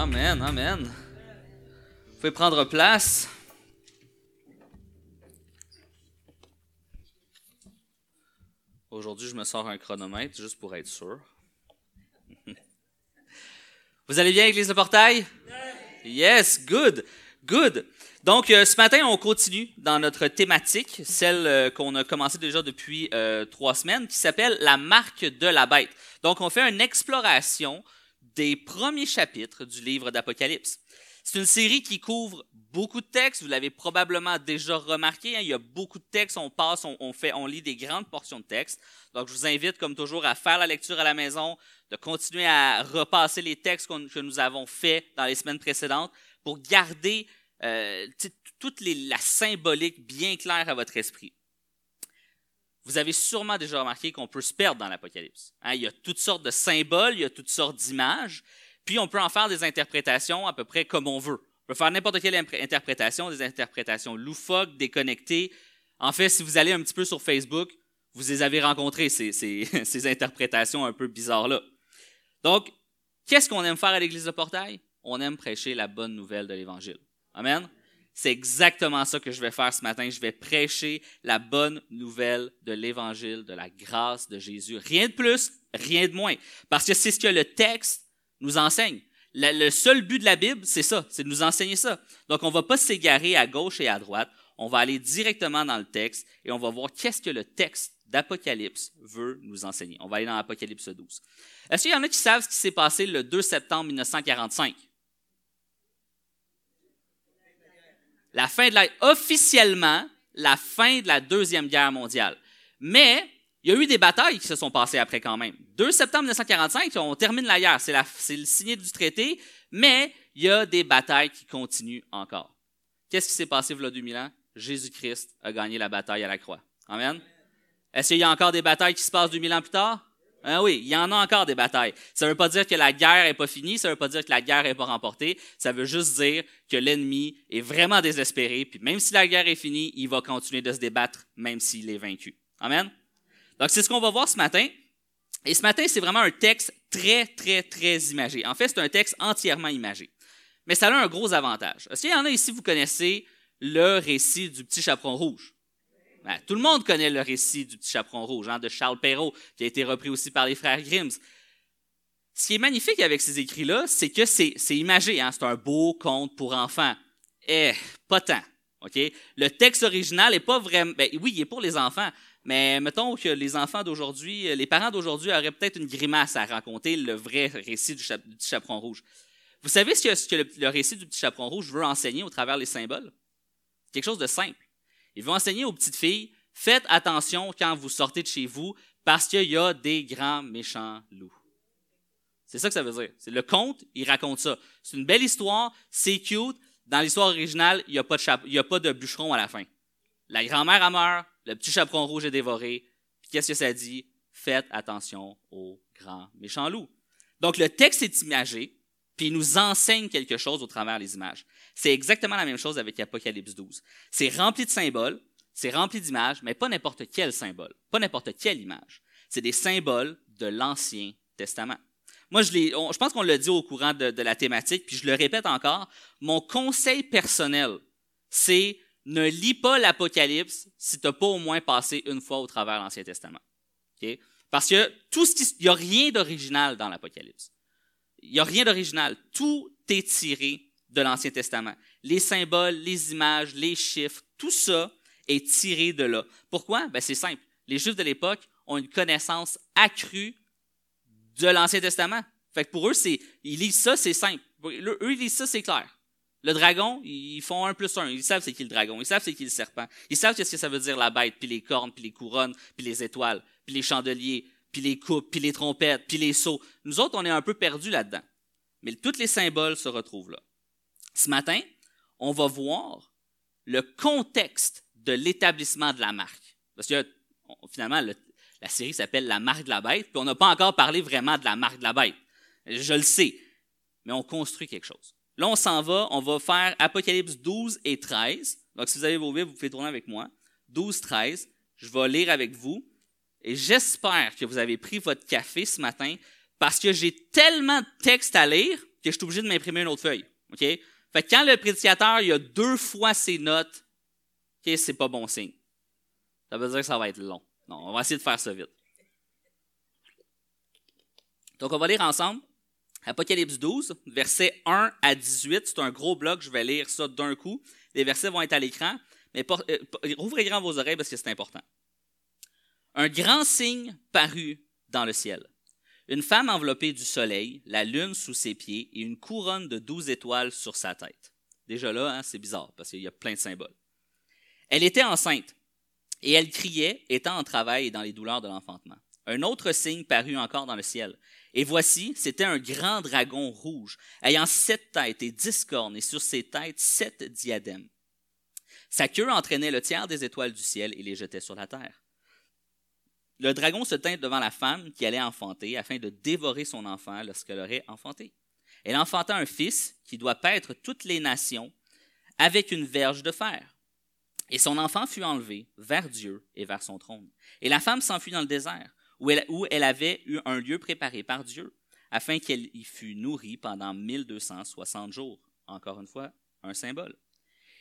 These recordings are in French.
Amen, amen. Vous pouvez prendre place. Aujourd'hui, je me sors un chronomètre juste pour être sûr. Vous allez bien, Église de Portail? Yes, good, good. Donc, euh, ce matin, on continue dans notre thématique, celle euh, qu'on a commencé déjà depuis euh, trois semaines, qui s'appelle La marque de la bête. Donc, on fait une exploration des premiers chapitres du livre d'Apocalypse. C'est une série qui couvre beaucoup de textes. Vous l'avez probablement déjà remarqué. Hein. il y a beaucoup de textes. On passe, on, fait, on lit des grandes portions de textes. Donc, je vous invite, comme toujours, à faire la lecture à la maison, de continuer à repasser les textes que nous avons faits dans les semaines précédentes pour garder euh, toute la symbolique bien claire à votre esprit. Vous avez sûrement déjà remarqué qu'on peut se perdre dans l'Apocalypse. Hein. il y a toutes sortes de symboles, il y a toutes sortes d'images. Puis on peut en faire des interprétations à peu près comme on veut. On peut faire n'importe quelle interprétation, des interprétations loufoques, déconnectées. En fait, si vous allez un petit peu sur Facebook, vous les avez rencontrées, ces, ces, interprétations un peu bizarres-là. Donc, qu'est-ce qu'on aime faire à l'Église de Portail? On aime prêcher la bonne nouvelle de l'Évangile. Amen? C'est exactement ça que je vais faire ce matin. Je vais prêcher la bonne nouvelle de l'Évangile, de la grâce de Jésus. Rien de plus, rien de moins. Parce que c'est ce que le texte nous enseigne. Le, seul but de la Bible, c'est ça, c'est de nous enseigner ça. Donc, on ne va pas s'égarer à gauche et à droite. On va aller directement dans le texte et on va voir qu'est-ce que le texte d'Apocalypse veut nous enseigner. On va aller dans Apocalypse 12. Est-ce qu'il y en a qui savent ce qui s'est passé le 2 septembre 1945? La fin de la, officiellement, la fin de la Deuxième Guerre mondiale. Mais il y a eu des batailles qui se sont passées après quand même. 2 septembre 1945, on termine la guerre, c'est, le signé du traité, mais il y a des batailles qui continuent encore. Qu'est-ce qui s'est passé il y a 2000 ans? Jésus-Christ a gagné la bataille à la croix. Amen. Est-ce qu'il y a encore des batailles qui se passent 2000 ans plus tard? Ah oui, il y en a encore des batailles. Ça ne veut pas dire que la guerre n'est pas finie, ça ne veut pas dire que la guerre n'est pas remportée, ça veut juste dire que l'ennemi est vraiment désespéré, puis même si la guerre est finie, il va continuer de se débattre, même s'il est vaincu. Amen? Donc, c'est ce qu'on va voir ce matin. Et ce matin, c'est vraiment un texte très, très, très imagé. En fait, c'est un texte entièrement imagé. Mais ça a un gros avantage. Est-ce qu'il y en a ici, vous connaissez le récit du petit chaperon rouge? Ben, tout le monde connaît le récit du petit chaperon rouge hein, de Charles Perrault, qui a été repris aussi par les frères Grimm. Ce qui est magnifique avec ces écrits-là, c'est que c'est, imagé. Hein, c'est un beau conte pour enfants. Eh, pas tant. Le texte original n'est pas vraiment. Ben, oui, il est pour les enfants, mais mettons que les enfants d'aujourd'hui, les parents d'aujourd'hui auraient peut-être une grimace à raconter le vrai récit du, petit chaperon rouge. Vous savez ce que, le, récit du petit chaperon rouge veut enseigner au travers des symboles? Quelque chose de simple. Il veut enseigner aux petites filles, faites attention quand vous sortez de chez vous parce qu'il y a des grands méchants loups. C'est ça que ça veut dire. C'est le conte, il raconte ça. C'est une belle histoire, c'est cute. Dans l'histoire originale, il n'y a, pas de bûcheron à la fin. La grand-mère a meurt, le petit chaperon rouge est dévoré. Puis qu'est-ce que ça dit? Faites attention aux grands méchants loups. Donc le texte est imagé, puis il nous enseigne quelque chose au travers des images. C'est exactement la même chose avec Apocalypse 12. C'est rempli de symboles, c'est rempli d'images, mais pas n'importe quel symbole, pas n'importe quelle image. C'est des symboles de l'Ancien Testament. Moi, je, pense qu'on l'a dit au courant de, la thématique, puis je le répète encore, mon conseil personnel, c'est ne lis pas l'Apocalypse si tu n'as pas au moins passé une fois au travers l'Ancien Testament. Parce que tout ce qui, il n'y a rien d'original dans l'Apocalypse. Il n'y a rien d'original. Tout est tiré de l'Ancien Testament. Les symboles, les images, les chiffres, tout ça est tiré de là. Pourquoi? Ben, c'est simple. Les Juifs de l'époque ont une connaissance accrue de l'Ancien Testament. Fait que pour eux, c'est, ils lisent ça, c'est simple. Eux, ils lisent ça, c'est clair. Le dragon, ils font un plus un. Ils savent c'est qui le dragon. Ils savent c'est qui le serpent. Ils savent ce que ça veut dire la bête, puis les cornes, puis les couronnes, puis les étoiles, puis les chandeliers, puis les coupes, puis les trompettes, puis les sceaux. Nous autres, on est un peu perdus là-dedans. Mais tous les symboles se retrouvent là. Ce matin, on va voir le contexte de l'établissement de la marque. Parce que finalement, la série s'appelle La marque de la bête, puis on n'a pas encore parlé vraiment de la marque de la bête. Je le sais, mais on construit quelque chose. Là, on s'en va, on va faire Apocalypse 12 et 13. Donc, si vous avez vos Bibles, vous pouvez tourner avec moi. 12, 13. Je vais lire avec vous. Et j'espère que vous avez pris votre café ce matin parce que j'ai tellement de textes à lire que je suis obligé de m'imprimer une autre feuille. OK? Fait que quand le prédicateur il a deux fois ses notes, OK, c'est pas bon signe. Ça veut dire que ça va être long. Non, on va essayer de faire ça vite. Donc, on va lire ensemble Apocalypse 12, versets 1 à 18. C'est un gros bloc, je vais lire ça d'un coup. Les versets vont être à l'écran, mais euh, ouvrez grand vos oreilles parce que c'est important. Un grand signe parut dans le ciel. Une femme enveloppée du soleil, la lune sous ses pieds et une couronne de douze étoiles sur sa tête. Déjà là, hein, c'est bizarre parce qu'il y a plein de symboles. Elle était enceinte et elle criait, étant en travail et dans les douleurs de l'enfantement. Un autre signe parut encore dans le ciel. Et voici, c'était un grand dragon rouge, ayant sept têtes et dix cornes, et sur ses têtes sept diadèmes. Sa queue entraînait le tiers des étoiles du ciel et les jetait sur la terre. Le dragon se tint devant la femme qui allait enfanter afin de dévorer son enfant lorsqu'elle aurait enfanté. Elle enfanta un fils qui doit paître toutes les nations avec une verge de fer. Et son enfant fut enlevé vers Dieu et vers son trône. Et la femme s'enfuit dans le désert, où elle, où elle avait eu un lieu préparé par Dieu, afin qu'elle y fût nourrie pendant 1260 jours. Encore une fois, un symbole.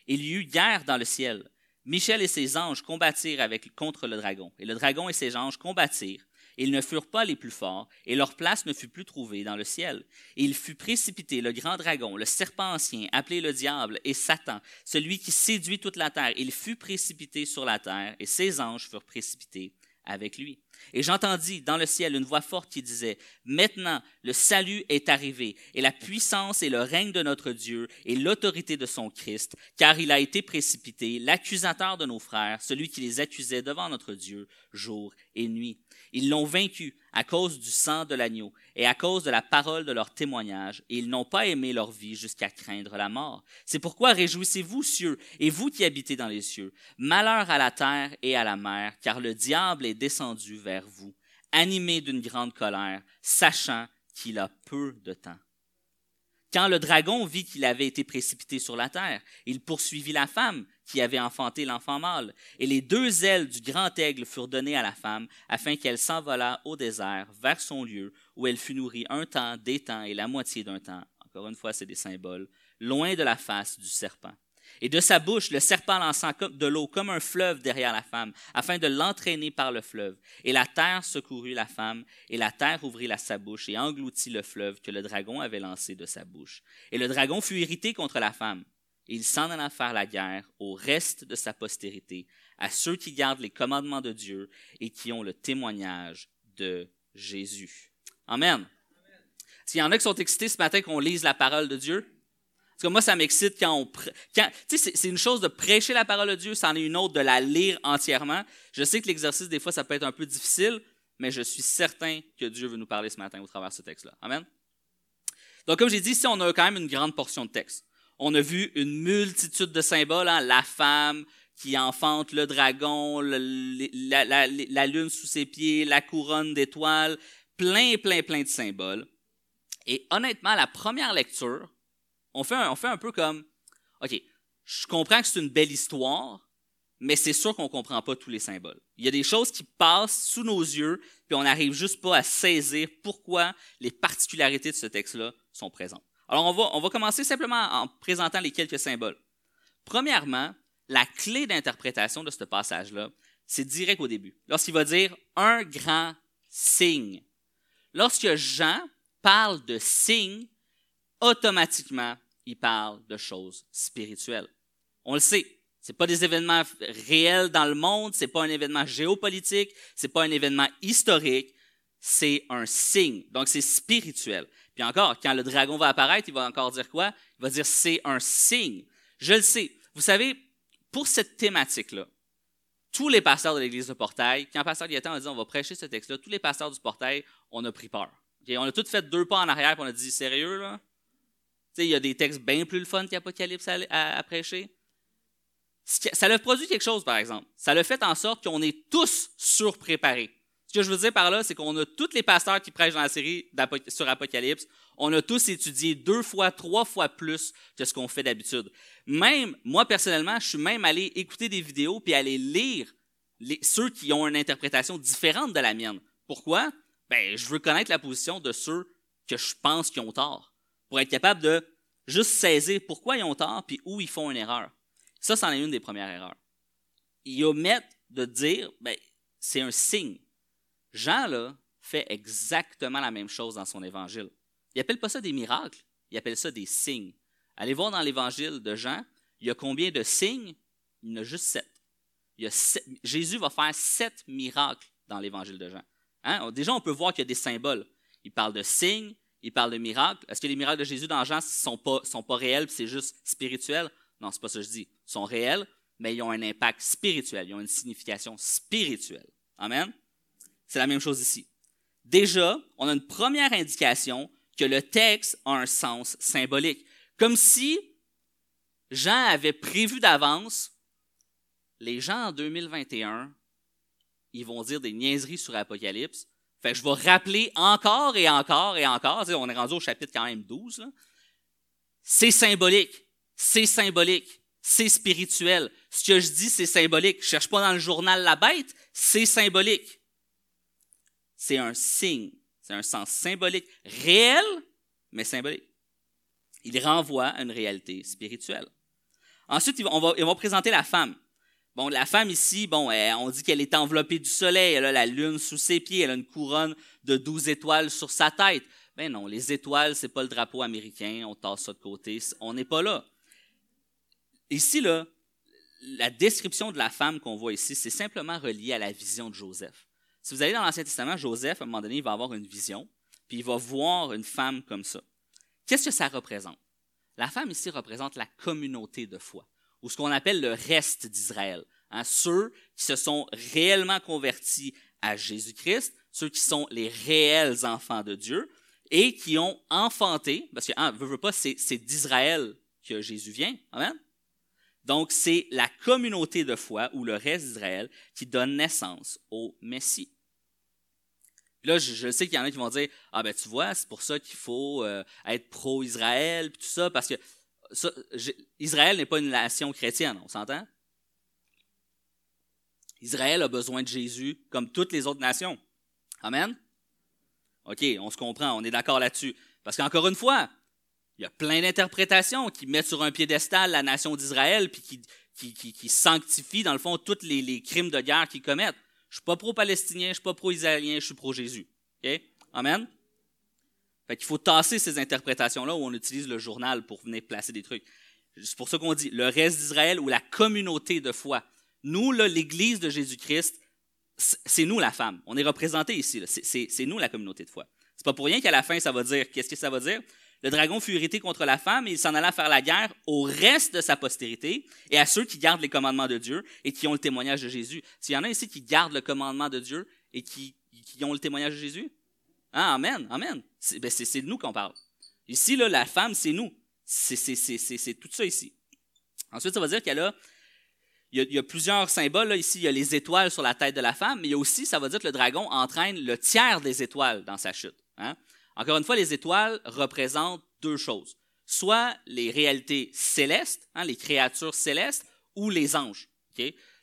Il y eut guerre dans le ciel. Michel et ses anges combattirent avec, contre le dragon, et le dragon et ses anges combattirent. Ils ne furent pas les plus forts, et leur place ne fut plus trouvée dans le ciel. Et il fut précipité, le grand dragon, le serpent ancien, appelé le diable, et Satan, celui qui séduit toute la terre. Il fut précipité sur la terre, et ses anges furent précipités avec lui. Et j'entendis dans le ciel une voix forte qui disait, Maintenant le salut est arrivé, et la puissance et le règne de notre Dieu, et l'autorité de son Christ, car il a été précipité, l'accusateur de nos frères, celui qui les accusait devant notre Dieu jour et nuit. Ils l'ont vaincu à cause du sang de l'agneau et à cause de la parole de leur témoignage, et ils n'ont pas aimé leur vie jusqu'à craindre la mort. C'est pourquoi réjouissez-vous, cieux, et vous qui habitez dans les cieux. Malheur à la terre et à la mer, car le diable est descendu vers vous, animé d'une grande colère, sachant qu'il a peu de temps. Quand le dragon vit qu'il avait été précipité sur la terre, il poursuivit la femme qui avait enfanté l'enfant mâle, et les deux ailes du grand aigle furent données à la femme, afin qu'elle s'envolât au désert vers son lieu, où elle fut nourrie un temps, des temps et la moitié d'un temps. Encore une fois, c'est des symboles, loin de la face du serpent. Et de sa bouche, le serpent lança de l'eau comme un fleuve derrière la femme, afin de l'entraîner par le fleuve. Et la terre secourut la femme, et la terre ouvrit la sa bouche et engloutit le fleuve que le dragon avait lancé de sa bouche. Et le dragon fut irrité contre la femme. Et il s'en alla faire la guerre au reste de sa postérité, à ceux qui gardent les commandements de Dieu et qui ont le témoignage de Jésus. Amen. S'il y en a qui sont excités ce matin qu'on lise la parole de Dieu, parce que moi, ça m'excite quand on... Quand, c'est une chose de prêcher la parole de Dieu, c'en est une autre de la lire entièrement. Je sais que l'exercice, des fois, ça peut être un peu difficile, mais je suis certain que Dieu veut nous parler ce matin au travers de ce texte-là. Amen. Donc, comme j'ai dit, ici, on a quand même une grande portion de texte. On a vu une multitude de symboles, hein, la femme qui enfante le dragon, la, lune sous ses pieds, la couronne d'étoiles, plein, plein, plein de symboles. Et honnêtement, la première lecture, on fait un, on fait un peu comme, OK, je comprends que c'est une belle histoire, mais c'est sûr qu'on ne comprend pas tous les symboles. Il y a des choses qui passent sous nos yeux, puis on n'arrive juste pas à saisir pourquoi les particularités de ce texte-là sont présentes. Alors, on va, on va commencer simplement en présentant les quelques symboles. Premièrement, la clé d'interprétation de ce passage-là, c'est direct au début. Lorsqu'il va dire un grand signe. Lorsque Jean parle de signe, automatiquement, il parle de choses spirituelles. On le sait. C'est pas des événements réels dans le monde, c'est pas un événement géopolitique, c'est pas un événement historique, c'est un signe. Donc c'est spirituel. Puis encore, quand le dragon va apparaître, il va encore dire quoi? Il va dire c'est un signe. Je le sais. Vous savez, pour cette thématique-là, tous les pasteurs de l'église de Portail, quand pasteur Gaétan a dit on va prêcher ce texte-là, tous les pasteurs du Portail, on a pris peur. On a tous fait deux pas en arrière et on a dit sérieux là? Il y a des textes bien plus le fun qu'Apocalypse à, à, prêcher. Ça a produit quelque chose, par exemple. Ça a fait en sorte qu'on est tous surpréparés. Que je veux dire par là, c'est qu'on a tous les pasteurs qui prêchent dans la série sur Apocalypse, on a tous étudié deux fois, trois fois plus que ce qu'on fait d'habitude. Même, moi personnellement, je suis même allé écouter des vidéos puis aller lire ceux qui ont une interprétation différente de la mienne. Pourquoi? Ben, je veux connaître la position de ceux que je pense qui ont tort. pour être capable de juste saisir pourquoi ils ont tort puis où ils font une erreur. Ça, c'en est une des premières erreurs. Ils omettent de dire, ben, c'est un signe. Jean, là, fait exactement la même chose dans son évangile. Il appelle pas ça des miracles, il appelle ça des signes. Allez voir dans l'évangile de Jean, il y a combien de signes? Il y en a juste sept. Jésus va faire sept miracles dans l'évangile de Jean. Hein? Déjà, on peut voir qu'il y a des symboles. Il parle de signes, il parle de miracles. Est-ce que les miracles de Jésus dans Jean ne sont pas, sont pas réels, c'est juste spirituel? Non, c'est pas ça que je dis. Ils sont réels, mais ils ont un impact spirituel, ils ont une signification spirituelle. Amen? C'est la même chose ici. Déjà, on a une première indication que le texte a un sens symbolique. Comme si Jean avait prévu d'avance, les gens en 2021, ils vont dire des niaiseries sur Apocalypse. Fait que je vais rappeler encore et encore et encore. on est rendu au chapitre quand même 12. C'est symbolique. C'est symbolique. C'est spirituel. Ce que je dis, c'est symbolique. Je cherche pas dans le journal la bête. C'est symbolique. C'est un signe. C'est un sens symbolique. Réel, mais symbolique. Il renvoie à une réalité spirituelle. Ensuite, on va, présenter la femme. Bon, la femme ici, bon, on dit qu'elle est enveloppée du soleil, elle a la lune sous ses pieds, elle a une couronne de douze étoiles sur sa tête. Ben non, les étoiles, c'est pas le drapeau américain, on tasse ça de côté, on n'est pas là. Ici, là, la description de la femme qu'on voit ici, c'est simplement relié à la vision de Joseph. Si vous allez dans l'Ancien Testament, Joseph, à un moment donné, il va avoir une vision, puis il va voir une femme comme ça. Qu'est-ce que ça représente? La femme ici représente la communauté de foi ou ce qu'on appelle le reste d'Israël. Hein, ceux qui se sont réellement convertis à Jésus-Christ, ceux qui sont les réels enfants de Dieu et qui ont enfanté, parce que, hein, veut, pas, c'est, d'Israël que Jésus vient. Amen? Donc, c'est la communauté de foi ou le reste d'Israël qui donne naissance au Messie. Là, je, sais qu'il y en a qui vont dire Ah, ben, tu vois, c'est pour ça qu'il faut euh, être pro-Israël, puis tout ça, parce que Israël n'est pas une nation chrétienne, on s'entend? Israël a besoin de Jésus comme toutes les autres nations. Amen? OK, on se comprend, on est d'accord là-dessus. Parce qu'encore une fois, il y a plein d'interprétations qui mettent sur un piédestal la nation d'Israël puis qui, qui, sanctifient, dans le fond, tous les, crimes de guerre qu'ils commettent. Je suis pas pro-palestinien, je suis pas pro-israélien, je suis pro-Jésus. OK? Amen? Fait qu'il faut tasser ces interprétations-là où on utilise le journal pour venir placer des trucs. C'est pour ça qu'on dit le reste d'Israël ou la communauté de foi. Nous, l'Église de Jésus-Christ, c'est nous la femme. On est représenté ici. C'est nous la communauté de foi. C'est pas pour rien qu'à la fin, ça va dire, qu'est-ce que ça va dire? Le dragon fut irrité contre la femme et il s'en alla faire la guerre au reste de sa postérité et à ceux qui gardent les commandements de Dieu et qui ont le témoignage de Jésus. S'il y en a ici qui gardent le commandement de Dieu et qui, ont le témoignage de Jésus, ah, amen, amen. Ben, c'est de nous qu'on parle. Ici, là, la femme, c'est nous. C'est tout ça ici. Ensuite, ça va dire qu'elle a il y, a, plusieurs symboles. Ici, il y a les étoiles sur la tête de la femme, mais il y a aussi, ça veut dire que le dragon entraîne le tiers des étoiles dans sa chute. Hein. Encore une fois, les étoiles représentent deux choses. Soit les réalités célestes, hein, les créatures célestes, ou les anges.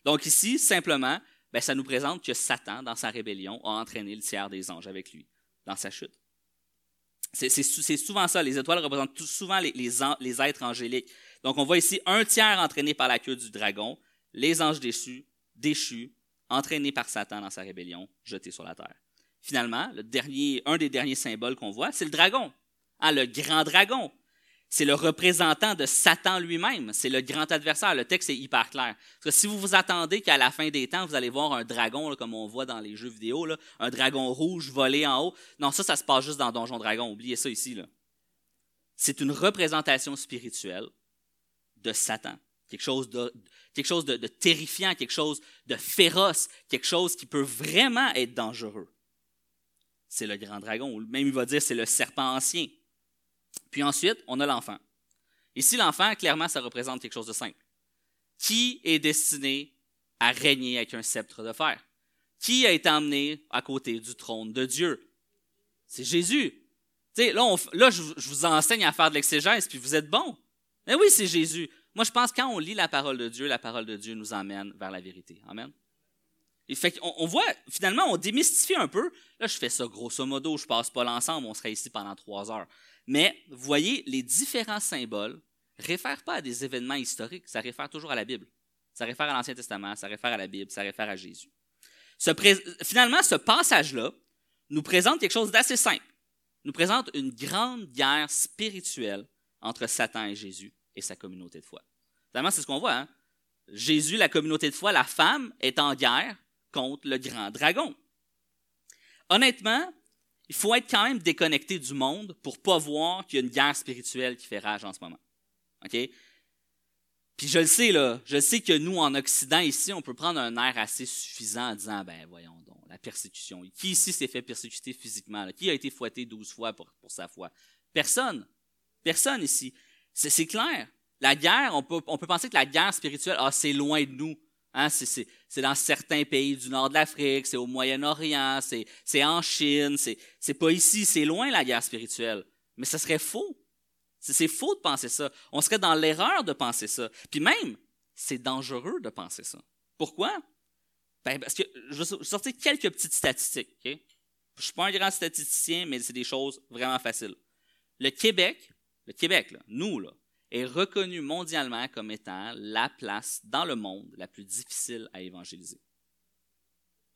Donc ici, simplement, ben, ça nous présente que Satan, dans sa rébellion, a entraîné le tiers des anges avec lui dans sa chute. C'est souvent ça. Les étoiles représentent souvent les, les, êtres angéliques. Donc, on voit ici un tiers entraîné par la queue du dragon, les anges déchus, déchus, entraînés par Satan dans sa rébellion, jetés sur la terre. Finalement, le dernier, un des derniers symboles qu'on voit, c'est le dragon. Ah, le grand dragon c'est le représentant de Satan lui-même. C'est le grand adversaire. Le texte est hyper clair. Parce que si vous vous attendez qu'à la fin des temps, vous allez voir un dragon, comme on voit dans les jeux vidéo, un dragon rouge volé en haut, non, ça, ça se passe juste dans Donjon Dragon. Oubliez ça ici. C'est une représentation spirituelle de Satan. Quelque chose de terrifiant, quelque chose de féroce, quelque chose qui peut vraiment être dangereux. C'est le grand dragon. Même il va dire c'est le serpent ancien. Puis ensuite, on a l'enfant. Ici, l'enfant, clairement, ça représente quelque chose de simple. Qui est destiné à régner avec un sceptre de fer? Qui a été emmené à côté du trône de Dieu? C'est Jésus. là, là je, vous enseigne à faire de l'exégèse, puis vous êtes bon. Mais oui, c'est Jésus. Moi, je pense que quand on lit la parole de Dieu, la parole de Dieu nous emmène vers la vérité. Amen. Fait on, voit, finalement, on démystifie un peu. Là, je fais ça grosso modo, je passe pas l'ensemble, on serait ici pendant trois heures. Mais vous voyez, les différents symboles réfèrent pas à des événements historiques, ça réfère toujours à la Bible. Ça réfère à l'Ancien Testament, ça réfère à la Bible, ça réfère à Jésus. finalement, ce passage-là nous présente quelque chose d'assez simple. Nous présente une grande guerre spirituelle entre Satan et Jésus et sa communauté de foi. Finalement, c'est ce qu'on voit. Hein? Jésus, la communauté de foi, la femme est en guerre contre le grand dragon. Honnêtement, il faut être quand même déconnecté du monde pour pas voir qu'il y a une guerre spirituelle qui fait rage en ce moment. OK? Puis je le sais, là, je sais que nous, en Occident, ici, on peut prendre un air assez suffisant en disant, ben voyons donc, la persécution. Qui ici s'est fait persécuter physiquement? Qui a été fouetté douze fois pour, sa foi? Personne. Personne ici. C'est clair. La guerre, on peut, on peut penser que la guerre spirituelle, ah, c'est loin de nous. Hein, c'est dans certains pays du nord de l'Afrique, c'est au Moyen-Orient, c'est en Chine, c'est pas ici, c'est loin la guerre spirituelle. Mais ce serait faux. C'est faux de penser ça. On serait dans l'erreur de penser ça. Puis même, c'est dangereux de penser ça. Pourquoi? Ben, parce que je vais sortir quelques petites statistiques. Je ne suis pas un grand statisticien, mais c'est des choses vraiment faciles. Le Québec, le Québec, là, nous, là, est reconnu mondialement comme étant la place dans le monde la plus difficile à évangéliser.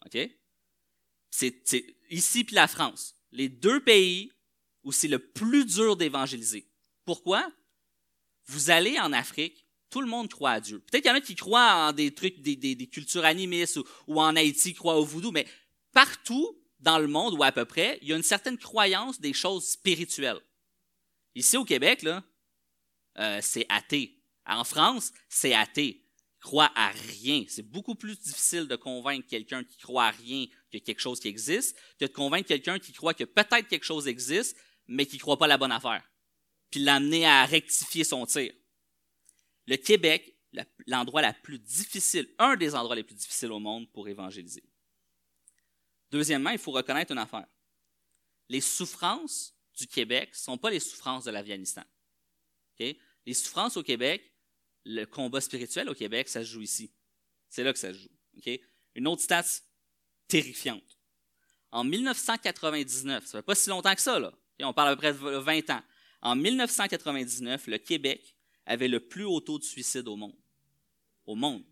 OK? C'est ici puis la France, les deux pays où c'est le plus dur d'évangéliser. Pourquoi? Vous allez en Afrique, tout le monde croit à Dieu. Peut-être qu'il y en a qui croient en des trucs, des, cultures animistes ou, en Haïti croient au voodoo, mais partout dans le monde, ou à peu près, il y a une certaine croyance des choses spirituelles. Ici au Québec, là, euh, c'est athée. En France, c'est athée. Croit à rien. C'est beaucoup plus difficile de convaincre quelqu'un qui croit à rien que quelque chose qui existe que de convaincre quelqu'un qui croit que peut-être quelque chose existe, mais qui ne croit pas la bonne affaire. Puis l'amener à rectifier son tir. Le Québec, l'endroit la plus difficile, un des endroits les plus difficiles au monde pour évangéliser. Deuxièmement, il faut reconnaître une affaire. Les souffrances du Québec ne sont pas les souffrances de l'Afghanistan. Les souffrances au Québec, le combat spirituel au Québec, ça se joue ici. C'est là que ça se joue. Une autre stat terrifiante. En 1999, ça fait pas si longtemps que ça, là. on parle à peu près de 20 ans. En 1999, le Québec avait le plus haut taux de suicide au monde. Au monde.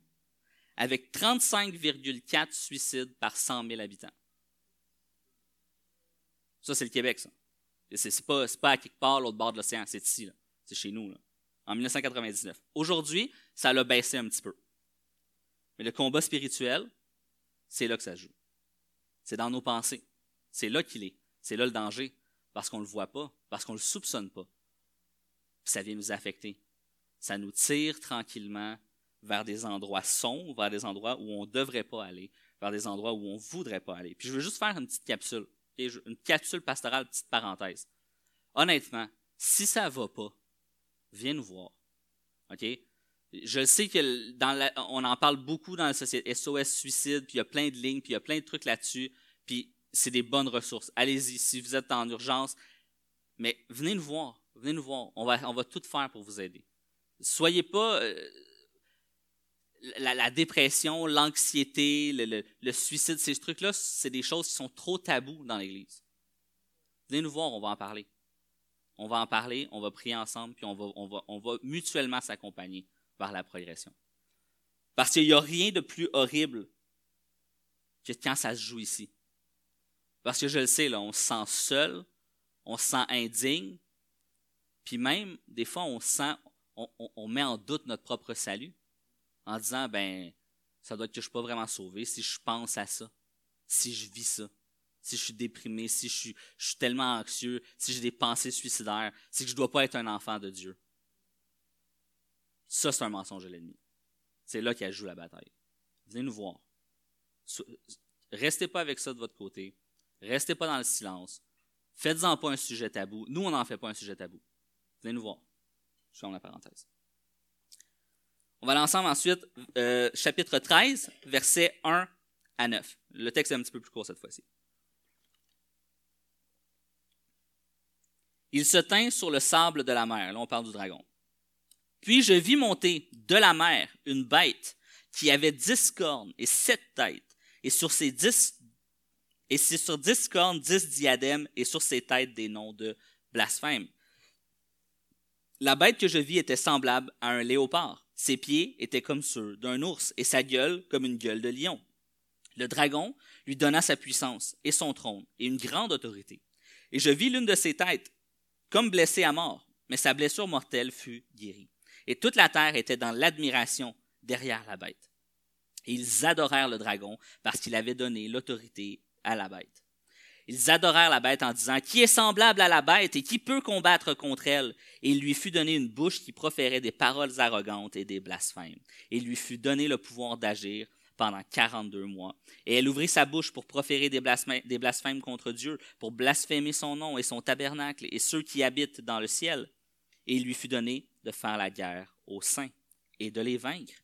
Avec 35,4 suicides par 100 000 habitants. Ça, c'est le Québec, ça. C'est pas, pas à quelque part, l'autre bord de l'océan, c'est ici, C'est chez nous, là en 1999. Aujourd'hui, ça l'a baissé un petit peu. Mais le combat spirituel, c'est là que ça joue. C'est dans nos pensées. C'est là qu'il est. C'est là le danger. Parce qu'on ne le voit pas, parce qu'on ne le soupçonne pas. Puis ça vient nous affecter. Ça nous tire tranquillement vers des endroits sombres, vers des endroits où on ne devrait pas aller, vers des endroits où on ne voudrait pas aller. Puis je veux juste faire une petite capsule, une capsule pastorale, petite parenthèse. Honnêtement, si ça ne va pas, viens nous voir. OK? Je sais que on en parle beaucoup dans la société SOS suicide, puis il y a plein de lignes, puis il y a plein de trucs là-dessus, puis c'est des bonnes ressources. Allez-y si vous êtes en urgence, mais venez nous voir, venez nous voir. On va, on va tout faire pour vous aider. Soyez pas euh, la, dépression, l'anxiété, le, le, suicide, ces trucs-là, c'est des choses qui sont trop tabous dans l'Église. Venez nous voir, on va en parler. On va en parler, on va prier ensemble, puis on va, on va, on va mutuellement s'accompagner vers la progression. Parce qu'il n'y a rien de plus horrible que quand ça se joue ici. Parce que je le sais, là, on se sent seul, on se sent indigne, puis même, des fois, on sent, on, on, met en doute notre propre salut en disant, ben, ça doit être que je ne suis pas vraiment sauvé si je pense à ça, si je vis ça si je suis déprimé, si je suis, tellement anxieux, si j'ai des pensées suicidaires, c'est que je ne dois pas être un enfant de Dieu. Ça, c'est un mensonge de l'ennemi. C'est là qu'elle joue la bataille. Venez nous voir. Restez pas avec ça de votre côté. Restez pas dans le silence. Faites-en pas un sujet tabou. Nous, on n'en fait pas un sujet tabou. Venez nous voir. Je ferme la parenthèse. On va aller ensemble ensuite, euh, chapitre 13, versets 1 à 9. Le texte est un petit peu plus court cette fois-ci. Il se tint sur le sable de la mer. Là, on parle du dragon. Puis je vis monter de la mer une bête qui avait dix cornes et sept têtes, et sur ses dix et sur dix cornes, dix diadèmes, et sur ses têtes des noms de blasphème. La bête que je vis était semblable à un léopard. Ses pieds étaient comme ceux d'un ours et sa gueule comme une gueule de lion. Le dragon lui donna sa puissance et son trône et une grande autorité. Et je vis l'une de ses têtes comme blessée à mort, mais sa blessure mortelle fut guérie. Et toute la terre était dans l'admiration derrière la bête. Et ils adorèrent le dragon parce qu'il avait donné l'autorité à la bête. Ils adorèrent la bête en disant, Qui est semblable à la bête et qui peut combattre contre elle? Et il lui fut donné une bouche qui proférait des paroles arrogantes et des blasphèmes. Et il lui fut donné le pouvoir d'agir pendant 42 mois. Et elle ouvrit sa bouche pour proférer des blasphèmes, des blasphèmes contre Dieu, pour blasphémer son nom et son tabernacle et ceux qui habitent dans le ciel. Et il lui fut donné de faire la guerre aux saints et de les vaincre.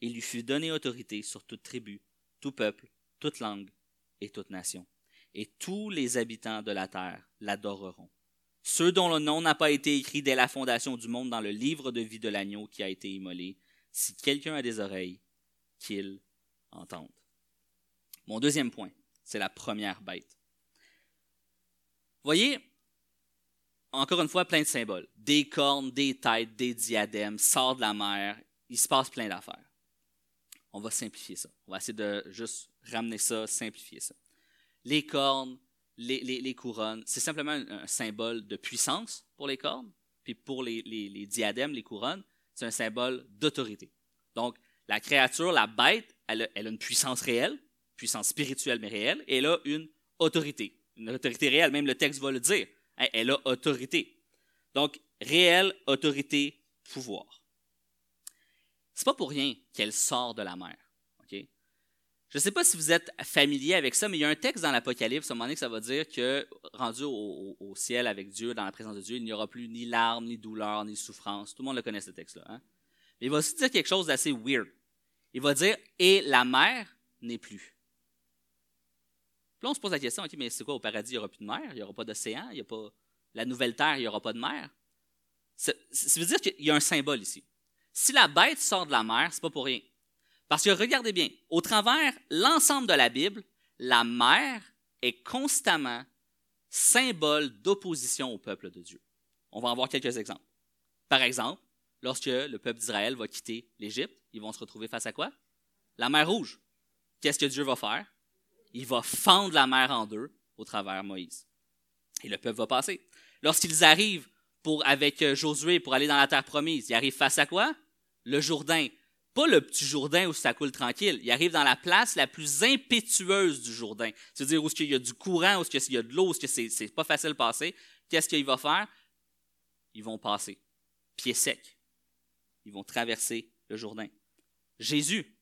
Il lui fut donné autorité sur toute tribu, tout peuple, toute langue et toute nation. Et tous les habitants de la terre l'adoreront. Ceux dont le nom n'a pas été écrit dès la fondation du monde dans le livre de vie de l'agneau qui a été immolé, si quelqu'un a des oreilles, qu'il entende. Mon deuxième point, c'est la première bête. Voyez, encore une fois, plein de symboles. Des cornes, des têtes, des diadèmes, sort de la mer. Il se passe plein d'affaires. On va simplifier ça. On va essayer de juste ramener ça, simplifier ça. Les cornes, les, les, couronnes, c'est simplement un, symbole de puissance pour les cornes. Puis pour les, les diadèmes, les couronnes, c'est un symbole d'autorité. Donc, la créature, la bête, elle a, une puissance réelle, puissance spirituelle mais réelle, et elle a une autorité. Une autorité réelle, même le texte va le dire. Hein, elle a autorité. Donc, réelle autorité, pouvoir. C'est pas pour rien qu'elle sort de la mer. Je ne sais pas si vous êtes familier avec ça, mais il y a un texte dans l'Apocalypse, à un moment donné, que ça va dire que, rendu au, ciel avec Dieu, dans la présence de Dieu, il n'y aura plus ni larmes, ni douleur, ni souffrance. Tout le monde le connaît, ce texte-là. Hein? Mais il va aussi dire quelque chose d'assez weird. Il va dire Et la mer n'est plus. Puis là, on se pose la question, OK, mais c'est quoi au paradis, il n'y aura plus de mer, il n'y aura pas d'océan, il n'y a pas. La nouvelle terre, il n'y aura pas de mer. Ça, ça veut dire qu'il y a un symbole ici. Si la bête sort de la mer, c'est pas pour rien. Parce que regardez bien, au travers l'ensemble de la Bible, la mer est constamment symbole d'opposition au peuple de Dieu. On va en voir quelques exemples. Par exemple, lorsque le peuple d'Israël va quitter l'Égypte, ils vont se retrouver face à quoi? La mer Rouge. Qu'est-ce que Dieu va faire? Il va fendre la mer en deux au travers Moïse. Et le peuple va passer. Lorsqu'ils arrivent pour, avec Josué pour aller dans la terre promise, ils arrivent face à quoi? le Jourdain. Pas le petit Jourdain où ça coule tranquille. Il arrive dans la place la plus impétueuse du Jourdain. C'est-à-dire où il y a du courant, où il y a de l'eau, où c'est pas facile de passer. Qu'est-ce qu'il va faire? Ils vont passer. Pieds secs. Ils vont traverser le Jourdain. Jésus,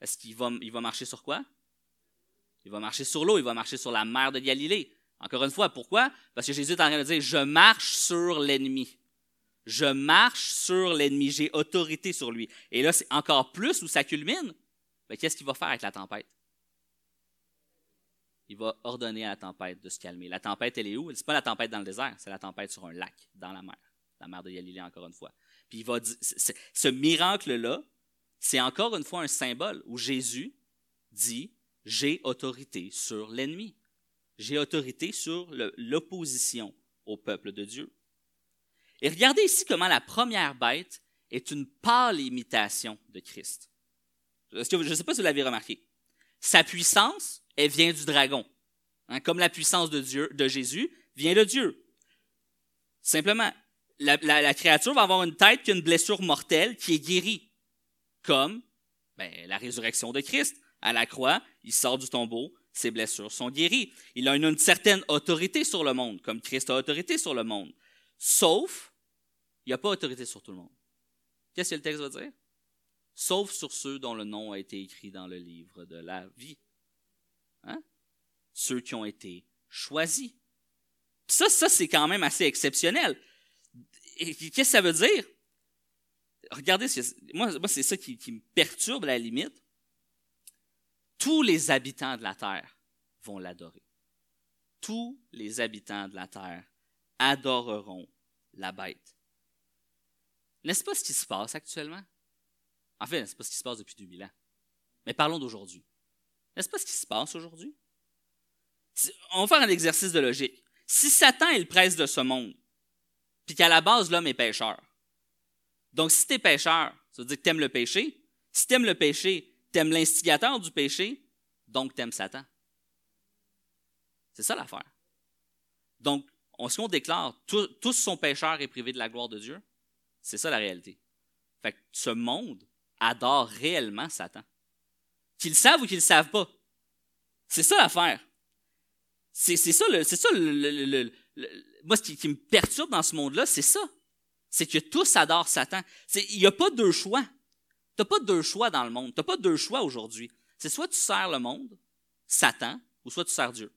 est-ce qu'il va, marcher sur quoi? Il va marcher sur l'eau, il va marcher sur la mer de Galilée. Encore une fois, pourquoi? Parce que Jésus est en train de dire, je marche sur l'ennemi. Je marche sur l'ennemi, j'ai autorité sur lui. Et là, c'est encore plus où ça culmine. Qu'est-ce qu'il va faire avec la tempête? Il va ordonner à la tempête de se calmer. La tempête, elle est où? C'est pas la tempête dans le désert, c'est la tempête sur un lac, dans la mer. La mer de Galilée, encore une fois. Puis il va ce miracle-là, c'est encore une fois un symbole où Jésus dit J'ai autorité sur l'ennemi. J'ai autorité sur l'opposition au peuple de Dieu. Et regardez ici comment la première bête est une pâle imitation de Christ. je ne sais pas si vous l'avez remarqué. Sa puissance, elle vient du dragon. Hein, comme la puissance de Dieu, de Jésus, vient de Dieu. Simplement, la, créature va avoir une tête qui a une blessure mortelle qui est guérie. Comme ben, la résurrection de Christ. À la croix, il sort du tombeau, ses blessures sont guéries. Il a une, une certaine autorité sur le monde, comme Christ a autorité sur le monde. Sauf il n'y a pas autorité sur tout le monde. Qu'est-ce que le texte va dire? Sauf sur ceux dont le nom a été écrit dans le livre de la vie. Hein? Ceux qui ont été choisis. ça, ça c'est quand même assez exceptionnel. Qu'est-ce que ça veut dire? Regardez, moi, moi c'est ça qui, qui me perturbe à la limite. Tous les habitants de la terre vont l'adorer. Tous les habitants de la terre adoreront la bête. N'est-ce pas ce qui se passe actuellement? En fait, n'est-ce pas ce qui se passe depuis 2000 ans? Mais parlons d'aujourd'hui. N'est-ce pas ce qui se passe aujourd'hui? On va faire un exercice de logique. Si Satan est le prince de ce monde, puis qu'à la base, l'homme est pécheur, Donc, si tu es pécheur, ça veut dire que tu aimes le péché. Si tu aimes le péché, tu aimes l'instigateur du péché, donc tu aimes Satan. C'est ça l'affaire. Donc, on, si on déclare tous sont pécheurs et privés de la gloire de Dieu, c'est ça la réalité. Fait que ce monde adore réellement Satan. Qu'ils le savent ou qu'ils le savent pas. C'est ça l'affaire. C'est ça, c'est ça le, moi, ce qui, me perturbe dans ce monde-là, c'est ça. C'est que tous adorent Satan. Il n'y a pas deux choix. Tu n'as pas deux choix dans le monde. Tu n'as pas deux choix aujourd'hui. C'est soit tu sers le monde, Satan, ou soit tu sers Dieu.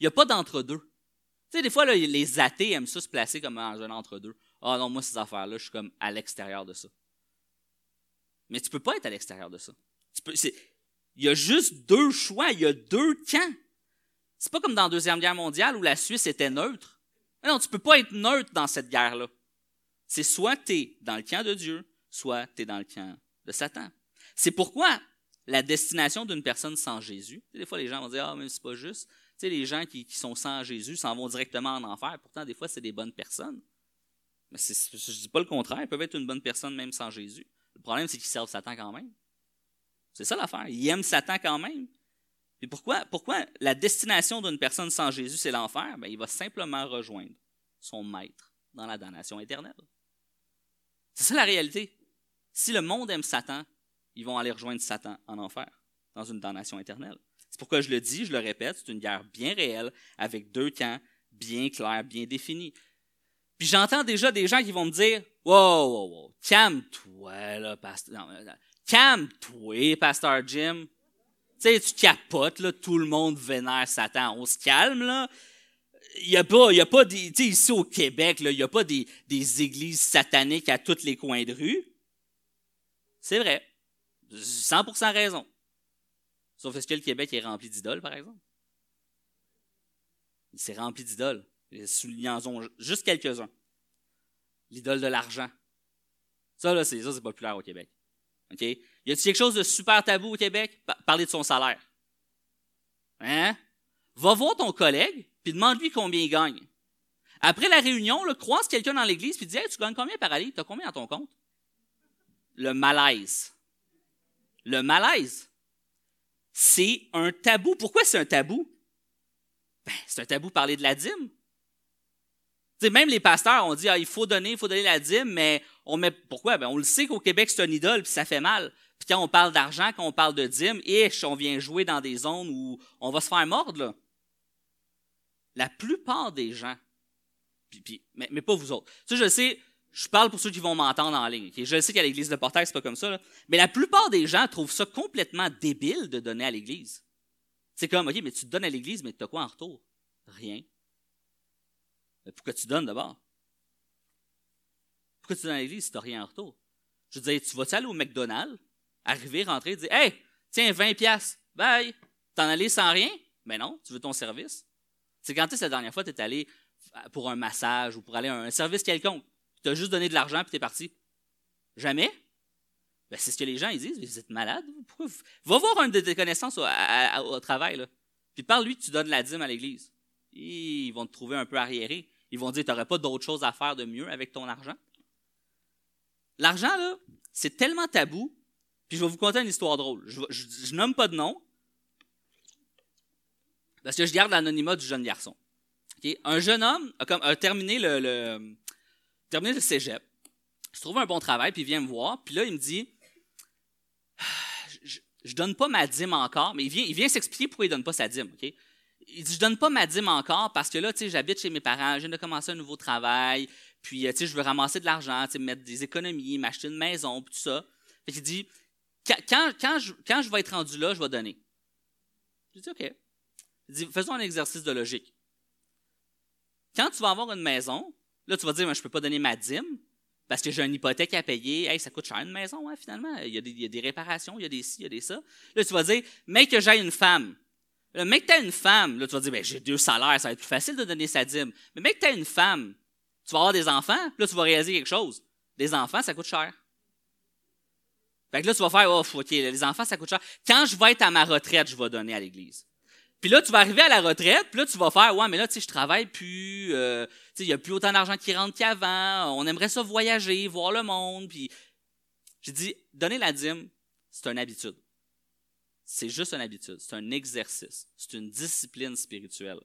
Il n'y a pas d'entre-deux. Tu sais, des fois, les athées aiment ça se placer comme un entre-deux. Ah non, moi, ces affaires-là, je suis comme à l'extérieur de ça. Mais tu ne peux pas être à l'extérieur de ça. il y a juste deux choix, il y a deux camps. C'est pas comme dans la Deuxième Guerre mondiale où la Suisse était neutre. Non, tu peux pas être neutre dans cette guerre-là. C'est soit tu es dans le camp de Dieu, soit tu es dans le camp de Satan. C'est pourquoi la destination d'une personne sans Jésus, des fois les gens vont dire Ah, mais c'est pas juste. Tu sais, les gens qui, sont sans Jésus s'en vont directement en enfer. Pourtant, des fois, c'est des bonnes personnes. Mais je ne dis pas le contraire. Ils peuvent être une bonne personne même sans Jésus. Le problème, c'est qu'ils servent Satan quand même. C'est ça l'affaire. Ils aiment Satan quand même. Pourquoi la destination d'une personne sans Jésus, c'est l'enfer? Ben, il va simplement rejoindre son maître dans la damnation éternelle. C'est ça la réalité. Si le monde aime Satan, ils vont aller rejoindre Satan en enfer, dans une damnation éternelle. C'est pourquoi je le dis, je le répète, c'est une guerre bien réelle, avec deux camps bien clairs, bien définis. Puis j'entends déjà des gens qui vont me dire Wow, wow, wow, calme-toi, là, pasteur. Calme-toi, pasteur Jim. Tu sais, tu capotes, là, tout le monde vénère Satan. On se calme, là. Il n'y a pas, il y a pas des, tu sais, ici au Québec, là, il n'y a pas des, des églises sataniques à tous les coins de rue. C'est vrai. 100% raison. Sauf est-ce que le Québec est rempli d'idoles, par exemple? Il s'est rempli d'idoles. Soulignons juste quelques-uns. L'idole de l'argent. Ça, là, c'est, ça, c'est populaire au Québec. OK? Y a-t-il quelque chose de super tabou au Québec? Parler de son salaire. Hein? Va voir ton collègue, puis demande-lui combien il gagne. Après la réunion, là, croise quelqu'un dans l'église, puis dis hey, Tu gagnes combien par année? Tu as combien dans ton compte? Le malaise. Le malaise. C'est un tabou. Pourquoi c'est un tabou? Ben, c'est un tabou parler de la dîme même les pasteurs ont dit ah, il faut donner, il faut donner la dîme, mais on met pourquoi? Ben, On le sait qu'au Québec, c'est une idole, puis ça fait mal. Puis quand on parle d'argent, quand on parle de dîme, et on vient jouer dans des zones où on va se faire mordre. Là. La plupart des gens, mais, pas vous autres. Tu je sais, je parle pour ceux qui vont m'entendre en ligne. Je sais qu'à l'église de Portail, c'est pas comme ça. Mais la plupart des gens trouvent ça complètement débile de donner à l'église. C'est comme, OK, mais tu donnes à l'église, mais tu as quoi en retour? Rien. Pourquoi tu donnes d'abord? Pourquoi tu donnes à l'église si tu n'as rien en retour? Je veux dire, tu vas-tu aller au McDonald's, arriver, rentrer, dire Hey, tiens, 20 pièces, bye! T'en aller sans rien? Mais non, tu veux ton service. C'est quand est-ce la dernière fois tu es allé pour un massage ou pour aller à un service quelconque. Tu as juste donné de l'argent puis tu es parti. Jamais? Ben, c'est ce que les gens ils disent. Vous êtes malade? Va voir un de tes connaissances au, travail. Là. Puis parle-lui tu donnes la dîme à l'église. Ils vont te trouver un peu arriéré. Ils vont dire, tu n'aurais pas d'autre chose à faire de mieux avec ton argent? L'argent, là, c'est tellement tabou. Puis je vais vous conter une histoire drôle. Je, nomme pas de nom. Parce que je garde l'anonymat du jeune garçon. Un jeune homme a, terminé, le, terminé le cégep. Il se trouve un bon travail, puis il vient me voir. Puis là, il me dit Je ne donne pas ma dîme encore, mais il vient, il vient s'expliquer pourquoi il ne donne pas sa dîme. OK? il dit, je donne pas ma dîme encore parce que là, tu sais, j'habite chez mes parents, je viens de commencer un nouveau travail, puis, euh, tu sais, je veux ramasser de l'argent, tu sais, mettre des économies, m'acheter une maison, puis tout ça. Fait qu'il dit, quand, je, vais être rendu là, je vais donner. Je dis, OK. Faisons un exercice de logique. Quand tu vas avoir une maison, là, tu vas dire, je ne peux pas donner ma dîme parce que j'ai une hypothèque à payer. Hey, ça coûte cher une maison, hein, finalement. Il y, a des, réparations, il y a des ci, il y a des ça. Là, tu vas dire, mais que j'ai une femme. Le mec, tu as une femme, là, tu vas dire, j'ai deux salaires, ça va être plus facile de donner sa dîme. Mais mec, tu as une femme, tu vas avoir des enfants, là, tu vas réaliser quelque chose. Des enfants, ça coûte cher. Fait que là, tu vas faire, oh, OK, les enfants, ça coûte cher. Quand je vais être à ma retraite, je vais donner à l'Église. Puis là, tu vas arriver à la retraite, puis là, tu vas faire, ouais, mais là, tu sais, je travaille plus, euh, tu sais, il n'y a plus autant d'argent qui rentre qu'avant, on aimerait ça voyager, voir le monde, puis j'ai dit, donner la dîme, c'est une habitude. C'est juste une habitude, c'est un exercice, c'est une discipline spirituelle.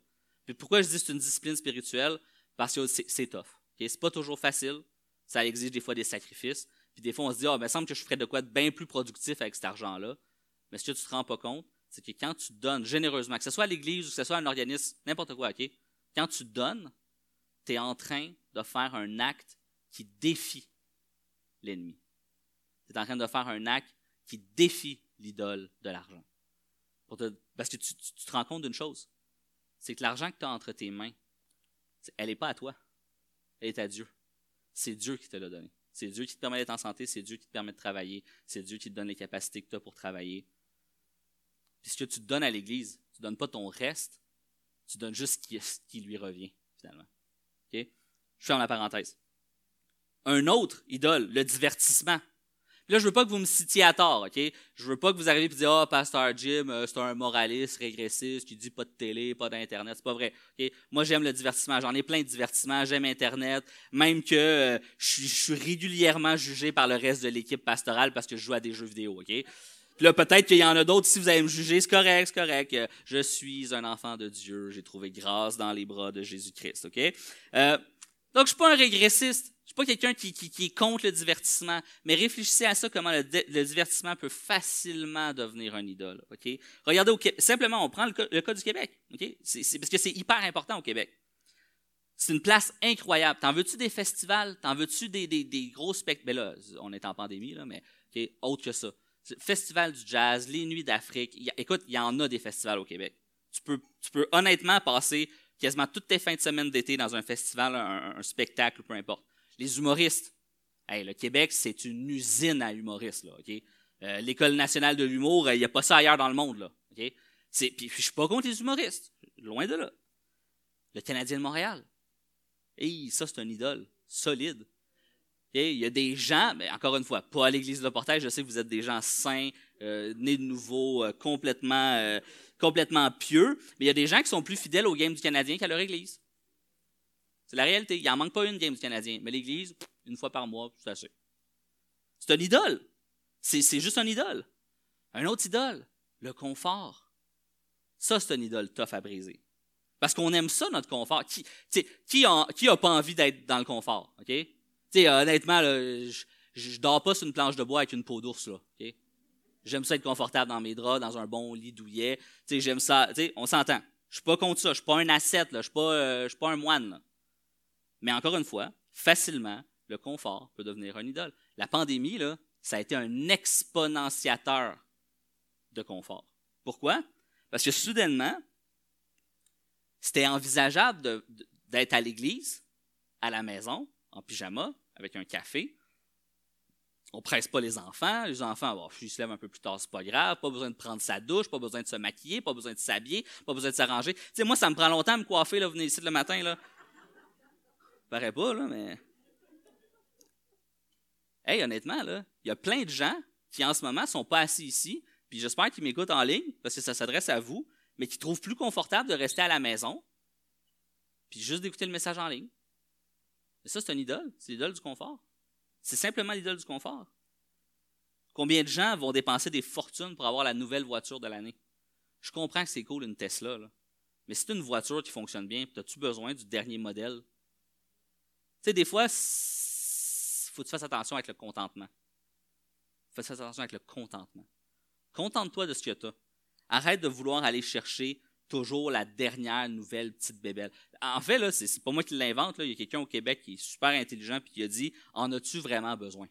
Puis pourquoi je dis c'est une discipline spirituelle? Parce que c'est tough. Okay? C'est pas toujours facile, ça exige des fois des sacrifices, puis des fois on se dit, ah, me semble que je ferais de quoi de bien plus productif avec cet argent-là. Mais ce que tu te rends pas compte, c'est que quand tu donnes généreusement, que ce soit à l'Église ou que ce soit à un organisme, n'importe quoi, OK? Quand tu donnes, tu es en train de faire un acte qui défie l'ennemi. Tu es en train de faire un acte qui défie l'idole de l'argent. Parce que tu, te rends compte d'une chose, c'est que l'argent que tu as entre tes mains, elle n'est pas à toi, elle est à Dieu. C'est Dieu qui te l'a donné. C'est Dieu qui te permet d'être en santé, c'est Dieu qui te permet de travailler, c'est Dieu qui te donne les capacités que tu as pour travailler. Puis ce que tu donnes à l'Église, tu ne donnes pas ton reste, tu donnes juste ce qui, lui revient, finalement. Je ferme la parenthèse. Un autre idole, le divertissement. Là, je veux pas que vous me citiez à tort, OK? Je veux pas que vous arriviez et disiez, ah, oh, Pasteur Jim, euh, c'est un moraliste, régressiste, qui dit pas de télé, pas d'Internet. C'est pas vrai. OK? Moi, j'aime le divertissement. J'en ai plein de divertissements. J'aime Internet. Même que euh, je, suis régulièrement jugé par le reste de l'équipe pastorale parce que je joue à des jeux vidéo, OK? Là, peut-être qu'il y en a d'autres, si vous allez me juger, c'est correct, c'est correct. Je suis un enfant de Dieu, j'ai trouvé grâce dans les bras de Jésus-Christ, OK? Euh, donc, je suis pas un régressiste, je suis pas quelqu'un qui, est contre le divertissement, mais réfléchissez à ça, comment le, divertissement peut facilement devenir un idole, OK? Regardez, simplement, on prend le cas, du Québec, OK? Parce que c'est hyper important au Québec. C'est une place incroyable. T'en veux-tu des festivals? T'en veux-tu des, gros spectacles? Ben là, on est en pandémie, là, mais autre que ça. Festival du jazz, les Nuits d'Afrique. Écoute, il y en a des festivals au Québec. Tu peux, tu peux honnêtement passer quasiment toutes tes fins de semaine d'été dans un festival, un, spectacle, peu importe. Les humoristes. Le Québec, c'est une usine à humoristes. Euh, L'École nationale de l'humour, il n'y a pas ça ailleurs dans le monde. Là? Puis, je ne suis pas contre les humoristes. Loin de là. Le Canadien de Montréal. Hey, ça, c'est un idole solide. Il y a des gens, mais encore une fois, pas à l'église de Portail, je sais que vous êtes des gens saints, euh, nés de nouveau, euh, complètement, euh, complètement pieux, mais il y a des gens qui sont plus fidèles au game du Canadien qu'à leur église. C'est la réalité. Il n'en manque pas une game du Canadien, mais l'église, une fois par mois, c'est assez. C'est un idole. C'est juste un idole. Un autre idole, le confort. Ça, c'est un idole tough à briser. Parce qu'on aime ça, notre confort. Qui, qui, qui a pas envie d'être dans le confort? OK? Tu sais, honnêtement, je, je dors pas sur une planche de bois avec une peau d'ours, là. J'aime ça être confortable dans mes draps, dans un bon lit douillet. J'aime ça. On s'entend. Je suis pas contre ça. Je suis pas un là. Je pas, euh, suis pas un moine, Mais encore une fois, facilement, le confort peut devenir un idole. La pandémie, là, ça a été un exponentiateur de confort. Pourquoi? Parce que soudainement, c'était envisageable d'être à l'église, à la maison, en pyjama, avec un café. On presse pas les enfants. Les enfants, bon, ils se lèvent un peu plus tard, c'est pas grave. Pas besoin de prendre sa douche, pas besoin de se maquiller, pas besoin de s'habiller, pas besoin de s'arranger. Tu sais, moi, ça me prend longtemps à me coiffer, là, venir ici le matin, là. Paraît pas, là, mais. Hey, honnêtement, il y a plein de gens qui, en ce moment, sont pas assis ici, puis j'espère qu'ils m'écoutent en ligne, parce que ça s'adresse à vous, mais qui trouvent plus confortable de rester à la maison, puis juste d'écouter le message en ligne. Et ça, c'est une idole. C'est l'idole du confort. C'est simplement l'idole du confort. Combien de gens vont dépenser des fortunes pour avoir la nouvelle voiture de l'année? Je comprends que c'est cool une Tesla, là. mais c'est une voiture qui fonctionne bien, as-tu besoin du dernier modèle? Tu sais, des fois, il faut que tu fasses attention avec le contentement. Fais attention avec le contentement. Contente-toi de ce que tu as. Arrête de vouloir aller chercher toujours la dernière nouvelle petite bébelle. En fait, là, c'est pas moi qui l'invente. Il y a quelqu'un au Québec qui est super intelligent et qui a dit En as-tu vraiment besoin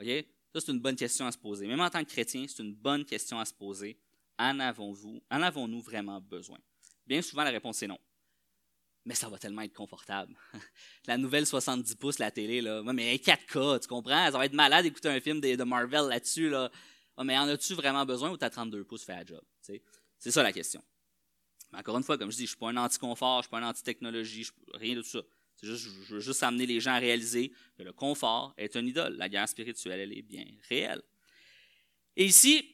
OK? Ça, c'est une bonne question à se poser. Même en tant que chrétien, c'est une bonne question à se poser. En avons-nous vraiment besoin? Bien souvent, la réponse est non. Mais ça va tellement être confortable. la nouvelle 70 pouces, la télé, là. Mais 4K, tu comprends? Ça va être malade d'écouter un film de, Marvel là-dessus, là. mais en as-tu vraiment besoin ou ta 32 pouces fait la job? C'est ça la question. Mais encore une fois, comme je dis, je ne suis pas un anti-confort, je ne suis pas un anti-technologie, rien de tout ça. Juste, je veux juste amener les gens à réaliser que le confort est une idole. La guerre spirituelle, elle est bien réelle. Et ici,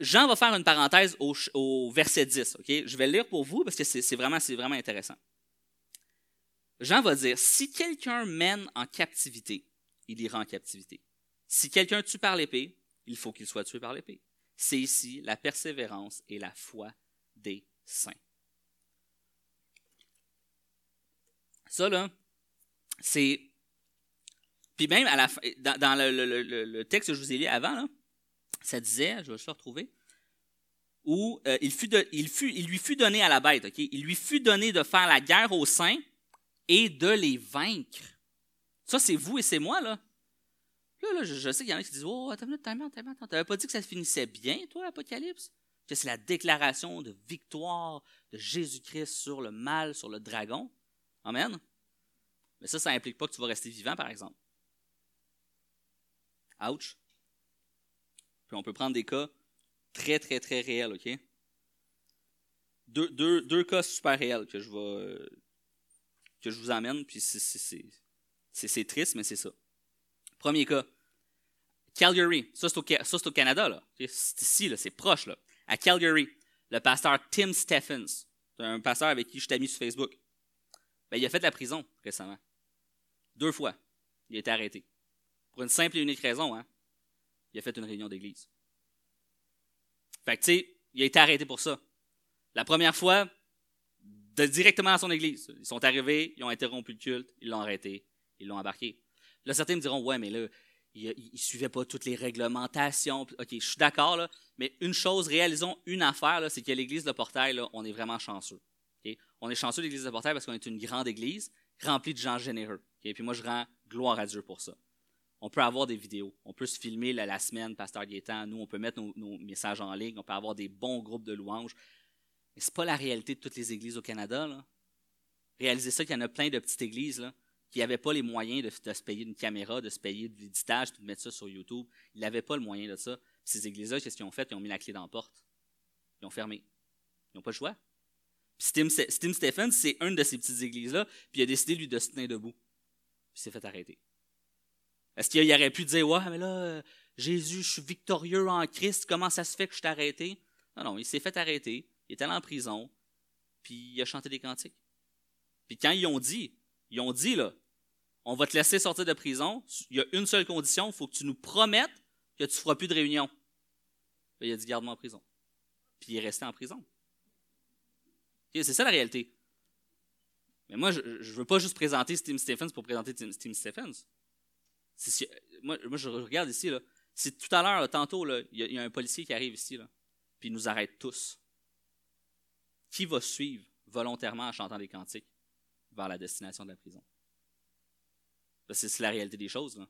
Jean va faire une parenthèse au, verset 10. ok? Je vais le lire pour vous parce que c'est vraiment, vraiment intéressant. Jean va dire, si quelqu'un mène en captivité, il ira en captivité. Si quelqu'un tue par l'épée, il faut qu'il soit tué par l'épée. C'est ici la persévérance et la foi des saints. Ça, là, c'est. Puis même à la fin, dans, le, texte que je vous ai lu avant, là, ça disait, je vais le retrouver, où euh, il, lui fut donné à la bête, ok? Il lui fut donné de faire la guerre aux saints et de les vaincre. Ça, c'est vous et c'est moi, là. Là, là je, sais qu'il y en a qui disent Oh, attends attends, attends, attends. T'avais pas dit que ça finissait bien, toi, Apocalypse? Que c'est la déclaration de victoire de Jésus-Christ sur le mal, sur le dragon? Amen. Mais ça, ça implique pas que tu vas rester vivant, par exemple. Ouch. Puis on peut prendre des cas très, très, très réels, OK? Deux, deux, deux cas super réels que je vais que je vous emmène, puis c'est triste, mais c'est ça. Premier cas. Calgary, ça c'est au, au, Canada, là. C'est ici, c'est proche, là. À Calgary, le pasteur Tim Stephens, un pasteur avec qui je suis ami sur Facebook. Ben, il a fait de la prison récemment. Deux fois. Il a été arrêté. Pour une simple et unique raison, hein. Il a fait une réunion d'église. Fait que, tu sais, il a été arrêté pour ça. La première fois, de directement à son église. Ils sont arrivés, ils ont interrompu le culte, ils l'ont arrêté, ils l'ont embarqué. Là, certains me diront, ouais, mais là, il ne suivait pas toutes les réglementations. OK, je suis d'accord, là, mais une chose, réalisons une affaire, c'est qu'à l'église de Portail, là, on est vraiment chanceux. On est chanceux l'église de Portail parce qu'on est une grande église remplie de gens généreux. Et Puis moi, je rends gloire à Dieu pour ça. On peut avoir des vidéos. On peut se filmer la, semaine, Pasteur Gaétan. Nous, on peut mettre nos, messages en ligne. On peut avoir des bons groupes de louanges. Mais ce pas la réalité de toutes les églises au Canada. Là. Réalisez ça qu'il y en a plein de petites églises qui n'avaient pas les moyens de, se payer une caméra, de se payer de l'éditage, de mettre ça sur YouTube. Ils n'avaient pas le moyen de ça. ces églises-là, qu'est-ce qu'ils ont fait? Ils ont mis la clé dans la porte. Ils ont fermé. Ils n'ont pas le choix. Puis Stephens, c'est une de ces petites églises-là, puis il a décidé, lui, de se tenir debout. Puis il s'est fait arrêter. Est-ce qu'il aurait pu dire, ouais, mais là, euh, Jésus, je suis victorieux en Christ, comment ça se fait que je t'ai arrêté? Non, non, il s'est fait arrêter il est allé en prison, puis il a chanté des cantiques. Puis quand ils ont dit, ils ont dit, là, on va te laisser sortir de prison, il y a une seule condition, il faut que tu nous promettes que tu ne feras plus de réunion. il a dit, garde-moi en prison. Puis il est resté en prison. c'est ça la réalité. Mais moi, je ne veux pas juste présenter Tim Stephens pour présenter Tim, Stephens. Moi, je regarde ici, là, si tout à l'heure, tantôt, il y, a un policier qui arrive ici, là, puis il nous arrête tous qui va suivre volontairement en chantant des cantiques vers la destination de la prison? C'est la réalité des choses.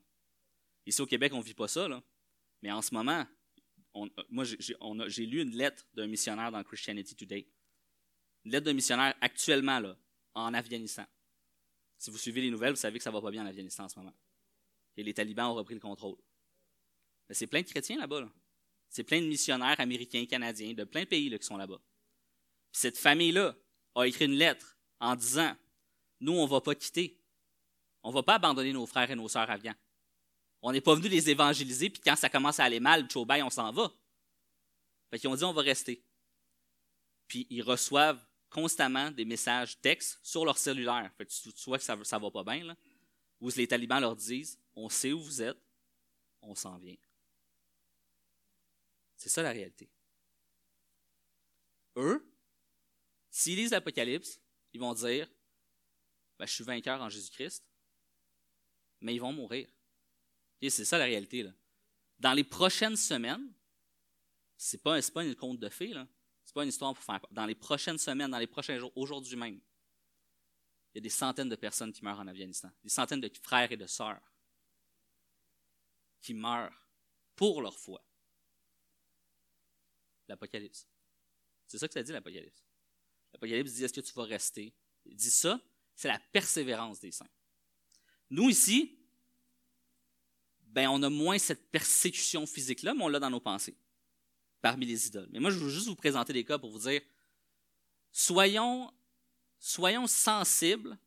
Ici au Québec, on ne vit pas ça. Là. Mais en ce moment, moi, j'ai lu une lettre d'un missionnaire dans Christianity Today. Une lettre d'un missionnaire actuellement là, en Afghanistan. Si vous suivez les nouvelles, vous savez que ça ne va pas bien en Afghanistan en ce moment. Et les talibans ont repris le contrôle. C'est plein de chrétiens là-bas. C'est plein de missionnaires américains, canadiens, de plein de pays qui sont là-bas cette famille-là a écrit une lettre en disant Nous, on ne va pas quitter. On ne va pas abandonner nos frères et nos sœurs afghans. On n'est pas venu les évangéliser, puis quand ça commence à aller mal, on s'en va. Fait qu'ils ont dit on va rester. Puis ils reçoivent constamment des messages textes sur leur cellulaire. Fait que tu, vois que ça ne va pas bien, là. Où les talibans leur disent On sait où vous êtes, on s'en vient. C'est ça la réalité. Eux, S'ils lisent l'Apocalypse, ils vont dire ben, Je suis vainqueur en Jésus-Christ, mais ils vont mourir. C'est ça la réalité. Là. Dans les prochaines semaines, ce n'est pas, pas une conte de fées, ce n'est pas une histoire pour faire. Dans les prochaines semaines, dans les prochains jours, aujourd'hui même, il y a des centaines de personnes qui meurent en Afghanistan, des centaines de frères et de sœurs qui meurent pour leur foi. L'Apocalypse. C'est ça que ça dit, l'Apocalypse. L'Apocalypse dit est-ce que tu vas rester? Il dit ça, c'est la persévérance des saints. Nous ici, ben on a moins cette persécution physique-là, mais on l'a dans nos pensées, parmi les idoles. Mais moi, je veux juste vous présenter des cas pour vous dire soyons, soyons sensibles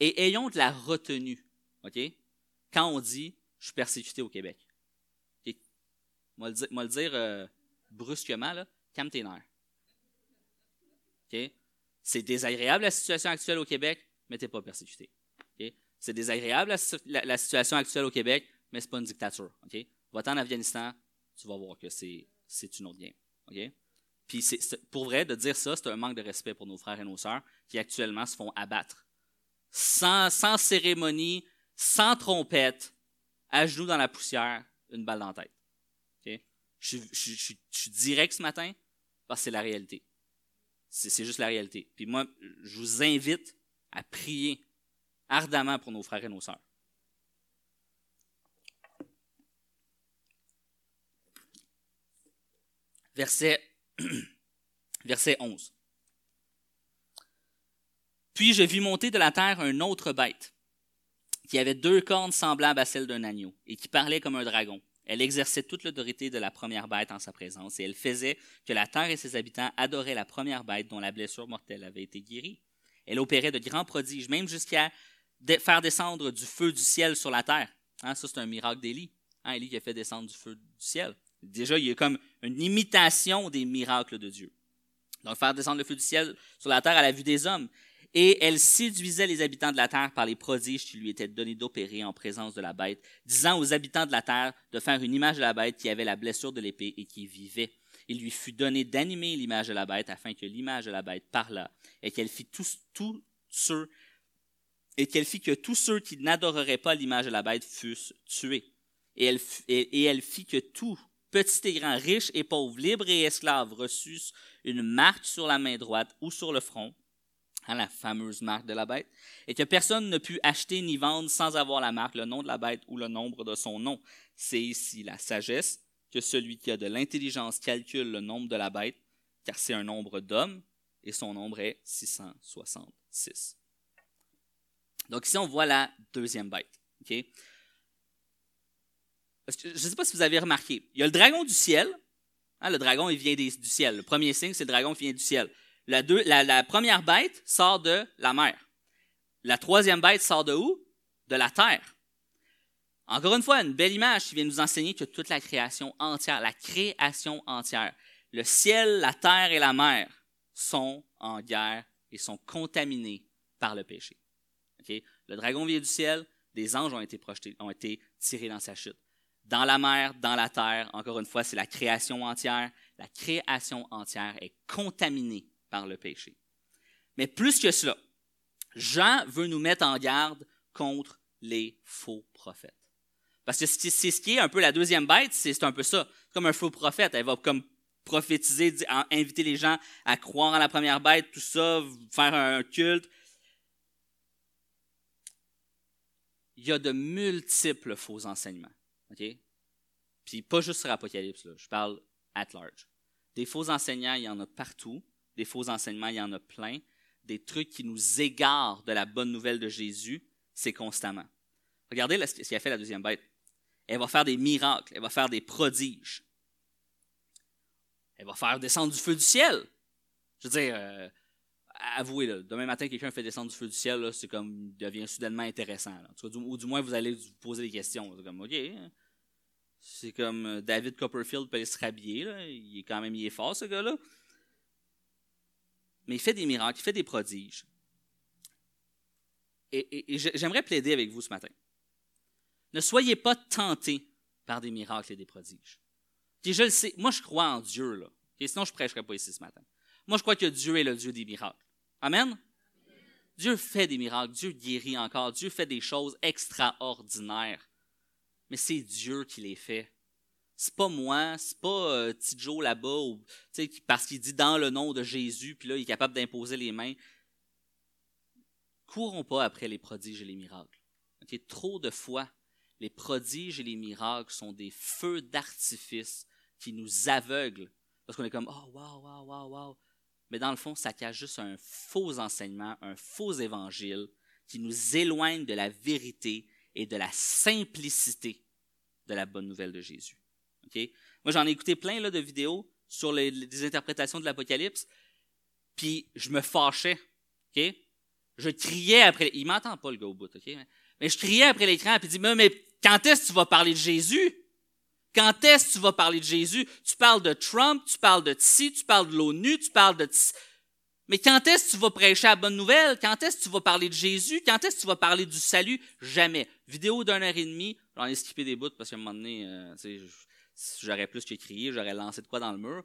et ayons de la retenue. OK? Quand on dit je suis persécuté au Québec. Dire, moi le dire euh, brusquement, là, calme tes nerfs. C'est désagréable la situation actuelle au Québec, mais tu n'es pas persécuté. C'est désagréable la, situation actuelle au Québec, mais ce n'est pas une dictature. Okay? Va-t'en en Afghanistan, tu vas voir que c'est une autre game. Puis pour vrai, de dire ça, c'est un manque de respect pour nos frères et nos sœurs qui actuellement se font abattre. Sans, sans cérémonie, sans trompette, à genoux dans la poussière, une balle dans la tête. Je, je, suis direct ce matin parce que c'est la réalité. C'est juste la réalité. Puis moi, je vous invite à prier ardemment pour nos frères et nos sœurs. Verset, verset 11. Puis je vis monter de la terre un autre bête, qui avait deux cornes semblables à celles d'un agneau, et qui parlait comme un dragon. Elle exerçait toute l'autorité de la première bête en sa présence, et elle faisait que la terre et ses habitants adoraient la première bête dont la blessure mortelle avait été guérie. Elle opérait de grands prodiges, même jusqu'à faire descendre du feu du ciel sur la terre. Hein, ça, c'est un miracle d'Élie. Hein, Élie qui a fait descendre du feu du ciel. Déjà, il y a comme une imitation des miracles de Dieu. Donc, faire descendre le feu du ciel sur la terre à la vue des hommes et elle séduisait les habitants de la terre par les prodiges qui lui étaient donnés d'opérer en présence de la bête, disant aux habitants de la terre de faire une image de la bête qui avait la blessure de l'épée et qui vivait. Il lui fut donné d'animer l'image de la bête afin que l'image de la bête parlât et qu'elle fit tous, ceux et qu'elle que tous ceux qui n'adoreraient pas l'image de la bête fussent tués. Et elle, et elle fit que tout, petit et grand, riche et pauvre, libre et esclave, reçussent une marque sur la main droite ou sur le front, à la fameuse marque de la bête, et que personne ne put acheter ni vendre sans avoir la marque, le nom de la bête ou le nombre de son nom. C'est ici la sagesse que celui qui a de l'intelligence calcule le nombre de la bête, car c'est un nombre d'hommes, et son nombre est 666. Donc ici, on voit la deuxième bête. Je ne sais pas si vous avez remarqué, il y a le dragon du ciel. Hein, le dragon, il vient du ciel. Le premier signe, c'est le dragon qui vient du ciel. La, première bête sort de la mer. La troisième bête sort de où? De la terre. Encore une fois, une belle image qui vient nous enseigner que toute la création entière, la création entière, le ciel, la terre et la mer sont en guerre et sont contaminés par le péché. Le dragon vient du ciel, des anges ont été projetés, ont été tirés dans sa chute. Dans la mer, dans la terre, encore une fois, c'est la création entière. La création entière est contaminée par le péché. Mais plus que cela, Jean veut nous mettre en garde contre les faux prophètes. Parce que c'est ce qui est un peu la deuxième bête, c'est un peu ça. Comme un faux prophète, elle va comme prophétiser, inviter les gens à croire en la première bête, tout ça, faire un culte. Il y a de multiples faux enseignements. OK? Puis pas juste sur Apocalypse, je parle at large. Des faux enseignants, il y en a partout des faux enseignements, il y en a plein. Des trucs qui nous égarent de la bonne nouvelle de Jésus, c'est constamment. Regardez ce qu'a fait la deuxième bête. Elle va faire des miracles, elle va faire des prodiges. Elle va faire descendre du feu du ciel. Je veux dire, euh, avouez, là, demain matin, quelqu'un fait descendre du feu du ciel, c'est comme, devient soudainement intéressant. Ou du moins, vous allez vous poser des questions. C'est comme, OK. C'est comme euh, David Copperfield peut se rhabiller, il est quand même, il est fort, ce gars-là mais il fait des miracles, il fait des prodiges. Et, j'aimerais plaider avec vous ce matin. Ne soyez pas tentés par des miracles et des prodiges. je le sais, moi je crois en Dieu, là. sinon je ne prêcherais pas ici ce matin. Moi je crois que Dieu est le Dieu des miracles. Amen? Dieu fait des miracles, Dieu guérit encore, Dieu fait des choses extraordinaires. Mais c'est Dieu qui les fait c'est pas moi, c'est pas euh, Joe là-bas, parce qu'il dit dans le nom de Jésus, puis là, il est capable d'imposer les mains. Courons pas après les prodiges et les miracles. Trop de fois, les prodiges et les miracles sont des feux d'artifice qui nous aveuglent, parce qu'on est comme, oh, wow, wow, wow, wow. Mais dans le fond, ça cache juste un faux enseignement, un faux évangile qui nous éloigne de la vérité et de la simplicité de la bonne nouvelle de Jésus. Moi, j'en ai écouté plein là, de vidéos sur les, interprétations de l'Apocalypse, puis je me fâchais. OK? Je criais après. Il m'entend pas, le gars au bout. OK? Mais je criais après l'écran, puis il dit Mais quand est-ce que tu vas parler de Jésus? Quand est-ce que tu vas parler de Jésus? Tu parles de Trump, tu parles de TSI, tu parles de l'ONU, tu parles de Mais quand est-ce que tu vas prêcher la bonne nouvelle? Quand est-ce que tu vas parler de Jésus? Quand est-ce que tu vas parler du salut? Jamais. Vidéo d'une heure et demie, j'en ai skippé des bouts parce qu'à un moment donné, euh, j'aurais plus qu'écrire, j'aurais lancé de quoi dans le mur.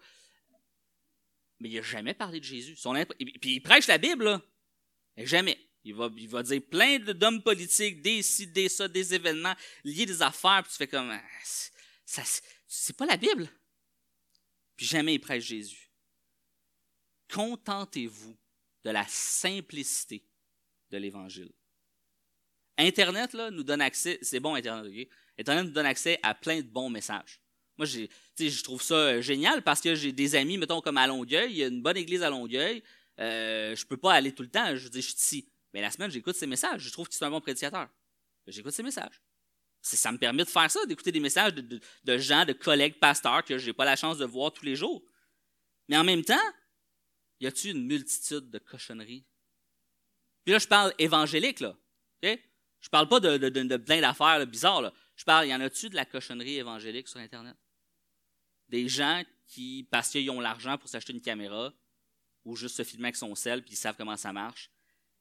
Mais il n'a jamais parlé de Jésus. Son Puis il prêche la Bible, là. jamais. Il va, il va dire plein d'hommes politiques, des ci, des ça, des événements, liés des affaires, puis tu fais comme. Ah, c'est pas la Bible. Puis jamais il prêche Jésus. Contentez-vous de la simplicité de l'Évangile. Internet là, nous donne accès, c'est bon Internet, ok? Internet nous donne accès à plein de bons messages. Moi, j'ai, je trouve ça euh, génial parce que j'ai des amis, mettons, comme à Longueuil, il y a une bonne église à Longueuil. Euh, je peux pas aller tout le temps, je dis, je suis ici. Mais la semaine, j'écoute ses messages. Je trouve que c'est un bon prédicateur. J'écoute ses messages. Ça me permet de faire ça, d'écouter des messages de, gens, de collègues pasteurs que je n'ai pas la chance de voir tous les jours. Mais en même temps, y a-t-il une multitude de cochonneries? Puis là, je parle évangélique, là. Je parle pas de, plein d'affaires bizarres, là. Je parle, y en a-tu de la cochonnerie évangélique sur Internet? Des gens qui, parce qu'ils ont l'argent pour s'acheter une caméra, ou juste se filmer avec son sel, puis ils savent comment ça marche,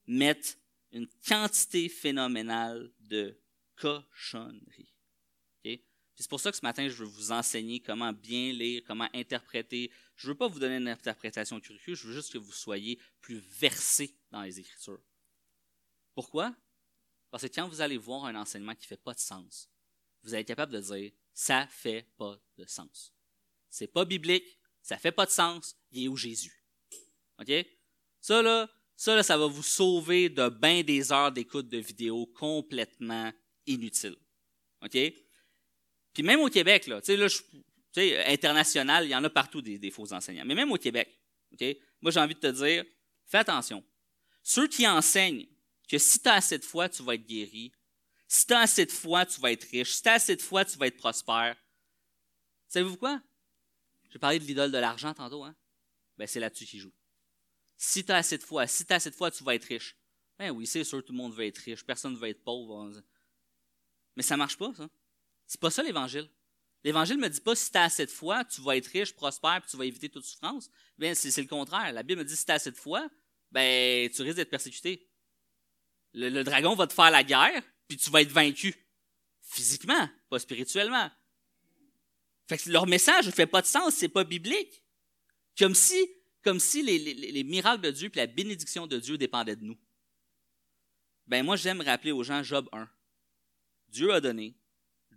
mettent une quantité phénoménale de cochonneries. C'est pour ça que ce matin, je veux vous enseigner comment bien lire, comment interpréter. Je ne veux pas vous donner une interprétation curieuse, je veux juste que vous soyez plus versés dans les Écritures. Pourquoi? Parce que quand vous allez voir un enseignement qui ne fait pas de sens, vous allez être capable de dire ça fait pas de sens. C'est pas biblique, ça fait pas de sens, il est où Jésus? OK? Ça, là, ça, ça va vous sauver de bien des heures d'écoute de vidéos complètement inutiles. OK? Puis même au Québec, là, tu sais, là, sais, international, il y en a partout des, faux enseignants. Mais même au Québec? Moi, j'ai envie de te dire, fais attention. Ceux qui enseignent que si tu as assez de foi, tu vas être guéri. Si tu as assez de foi, tu vas être riche. Si tu as assez de foi, tu vas être prospère. Savez-vous quoi? J'ai parlé de l'idole de l'argent tantôt, hein? Ben, c'est là-dessus qu'il joue. Si tu as assez de foi, si tu as assez de foi, tu vas être riche. Ben oui, c'est sûr, tout le monde veut être riche, personne ne veut être pauvre. Mais ça ne marche pas, ça. C'est pas ça l'Évangile. L'Évangile me dit pas si tu as assez de foi, tu vas être riche, prospère, puis tu vas éviter toute souffrance. Ben, c'est le contraire. La Bible me dit si tu as assez de foi, ben, tu risques d'être persécuté. Le, dragon va te faire la guerre, puis tu vas être vaincu. Physiquement, pas spirituellement. Fait que leur message ne fait pas de sens, c'est pas biblique. Comme si comme si les, miracles de Dieu et la bénédiction de Dieu dépendaient de nous. Ben moi, j'aime rappeler aux gens Job 1. Dieu a donné,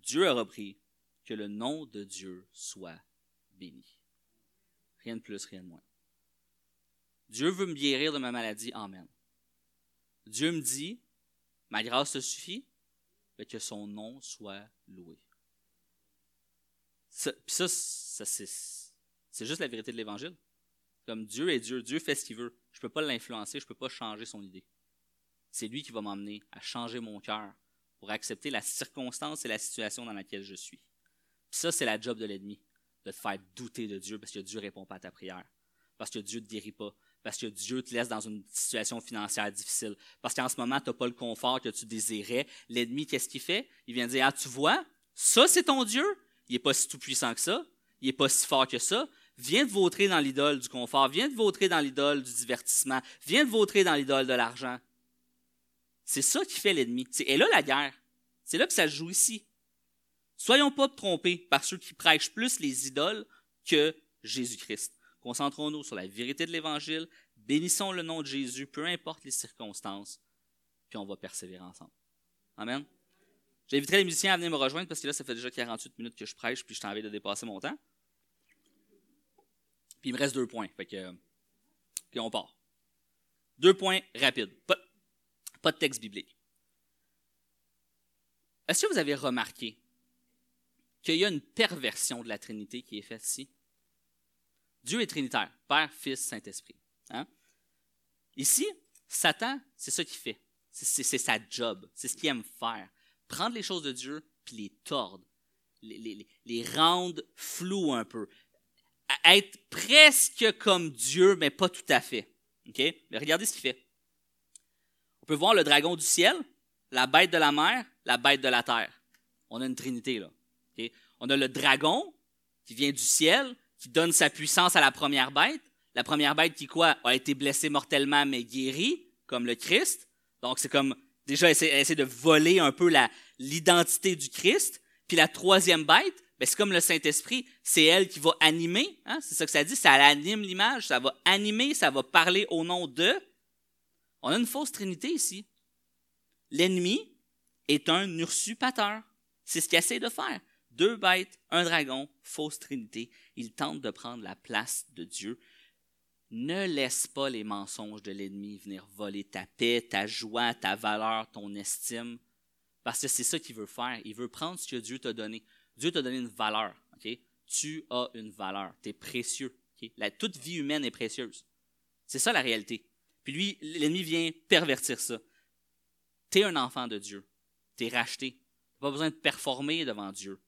Dieu a repris, que le nom de Dieu soit béni. Rien de plus, rien de moins. Dieu veut me guérir de ma maladie, Amen. Dieu me dit, ma grâce te suffit, que son nom soit loué. Ça, ça, ça c'est juste la vérité de l'Évangile. Comme Dieu est Dieu, Dieu fait ce qu'il veut. Je ne peux pas l'influencer, je ne peux pas changer son idée. C'est lui qui va m'emmener à changer mon cœur pour accepter la circonstance et la situation dans laquelle je suis. Puis ça, c'est la job de l'ennemi, de te faire douter de Dieu parce que Dieu ne répond pas à ta prière, parce que Dieu ne te guérit pas, parce que Dieu te laisse dans une situation financière difficile, parce qu'en ce moment, tu n'as pas le confort que tu désirais. L'ennemi, qu'est-ce qu'il fait? Il vient dire, ah, tu vois, ça, c'est ton Dieu. Il n'est pas si tout puissant que ça. Il n'est pas si fort que ça viens de vautrer dans l'idole du confort, viens de vautrer dans l'idole du divertissement, viens de vautrer dans l'idole de l'argent. C'est ça qui fait l'ennemi. Et là la guerre. C'est là que ça se joue ici. Soyons pas trompés par ceux qui prêchent plus les idoles que Jésus-Christ. Concentrons-nous sur la vérité de l'Évangile, bénissons le nom de Jésus, peu importe les circonstances, puis on va persévérer ensemble. Amen. J'inviterai les musiciens à venir me rejoindre parce que là, ça fait déjà 48 minutes que je prêche, puis je t'en de dépasser mon temps. Puis il me reste deux points. Fait que, puis on part. Deux points rapides. Pas, pas de texte biblique. Est-ce que vous avez remarqué qu'il y a une perversion de la Trinité qui est faite ici? Dieu est trinitaire, Père, Fils, Saint-Esprit. Hein? Ici, Satan, c'est ça qu'il fait. C'est sa job. C'est ce qu'il aime faire. Prendre les choses de Dieu puis les tordre. Les, rendre floues un peu être presque comme Dieu, mais pas tout à fait. Mais regardez ce qu'il fait. On peut voir le dragon du ciel, la bête de la mer, la bête de la terre. On a une trinité là. On a le dragon qui vient du ciel, qui donne sa puissance à la première bête. La première bête qui, quoi, a été blessée mortellement mais guérie, comme le Christ. Donc, c'est comme déjà essayer, de voler un peu l'identité du Christ. Puis la troisième bête, ben, c'est comme le Saint-Esprit, c'est elle qui va animer. Hein? C'est ça que ça dit, ça anime l'image, ça va animer, ça va parler au nom de. On a une fausse trinité ici. L'ennemi est un usurpateur. C'est ce qu'il essaie de faire. Deux bêtes, un dragon, fausse trinité. Il tente de prendre la place de Dieu. Ne laisse pas les mensonges de l'ennemi venir voler ta paix, ta joie, ta valeur, ton estime. Parce que c'est ça qu'il veut faire. Il veut prendre ce que Dieu t'a donné. Dieu t'a donné une valeur. Tu as une valeur. Tu es précieux. La, toute vie humaine est précieuse. C'est ça la réalité. Puis lui, l'ennemi vient pervertir ça. Tu es un enfant de Dieu. Tu es racheté. Tu pas besoin de performer devant Dieu.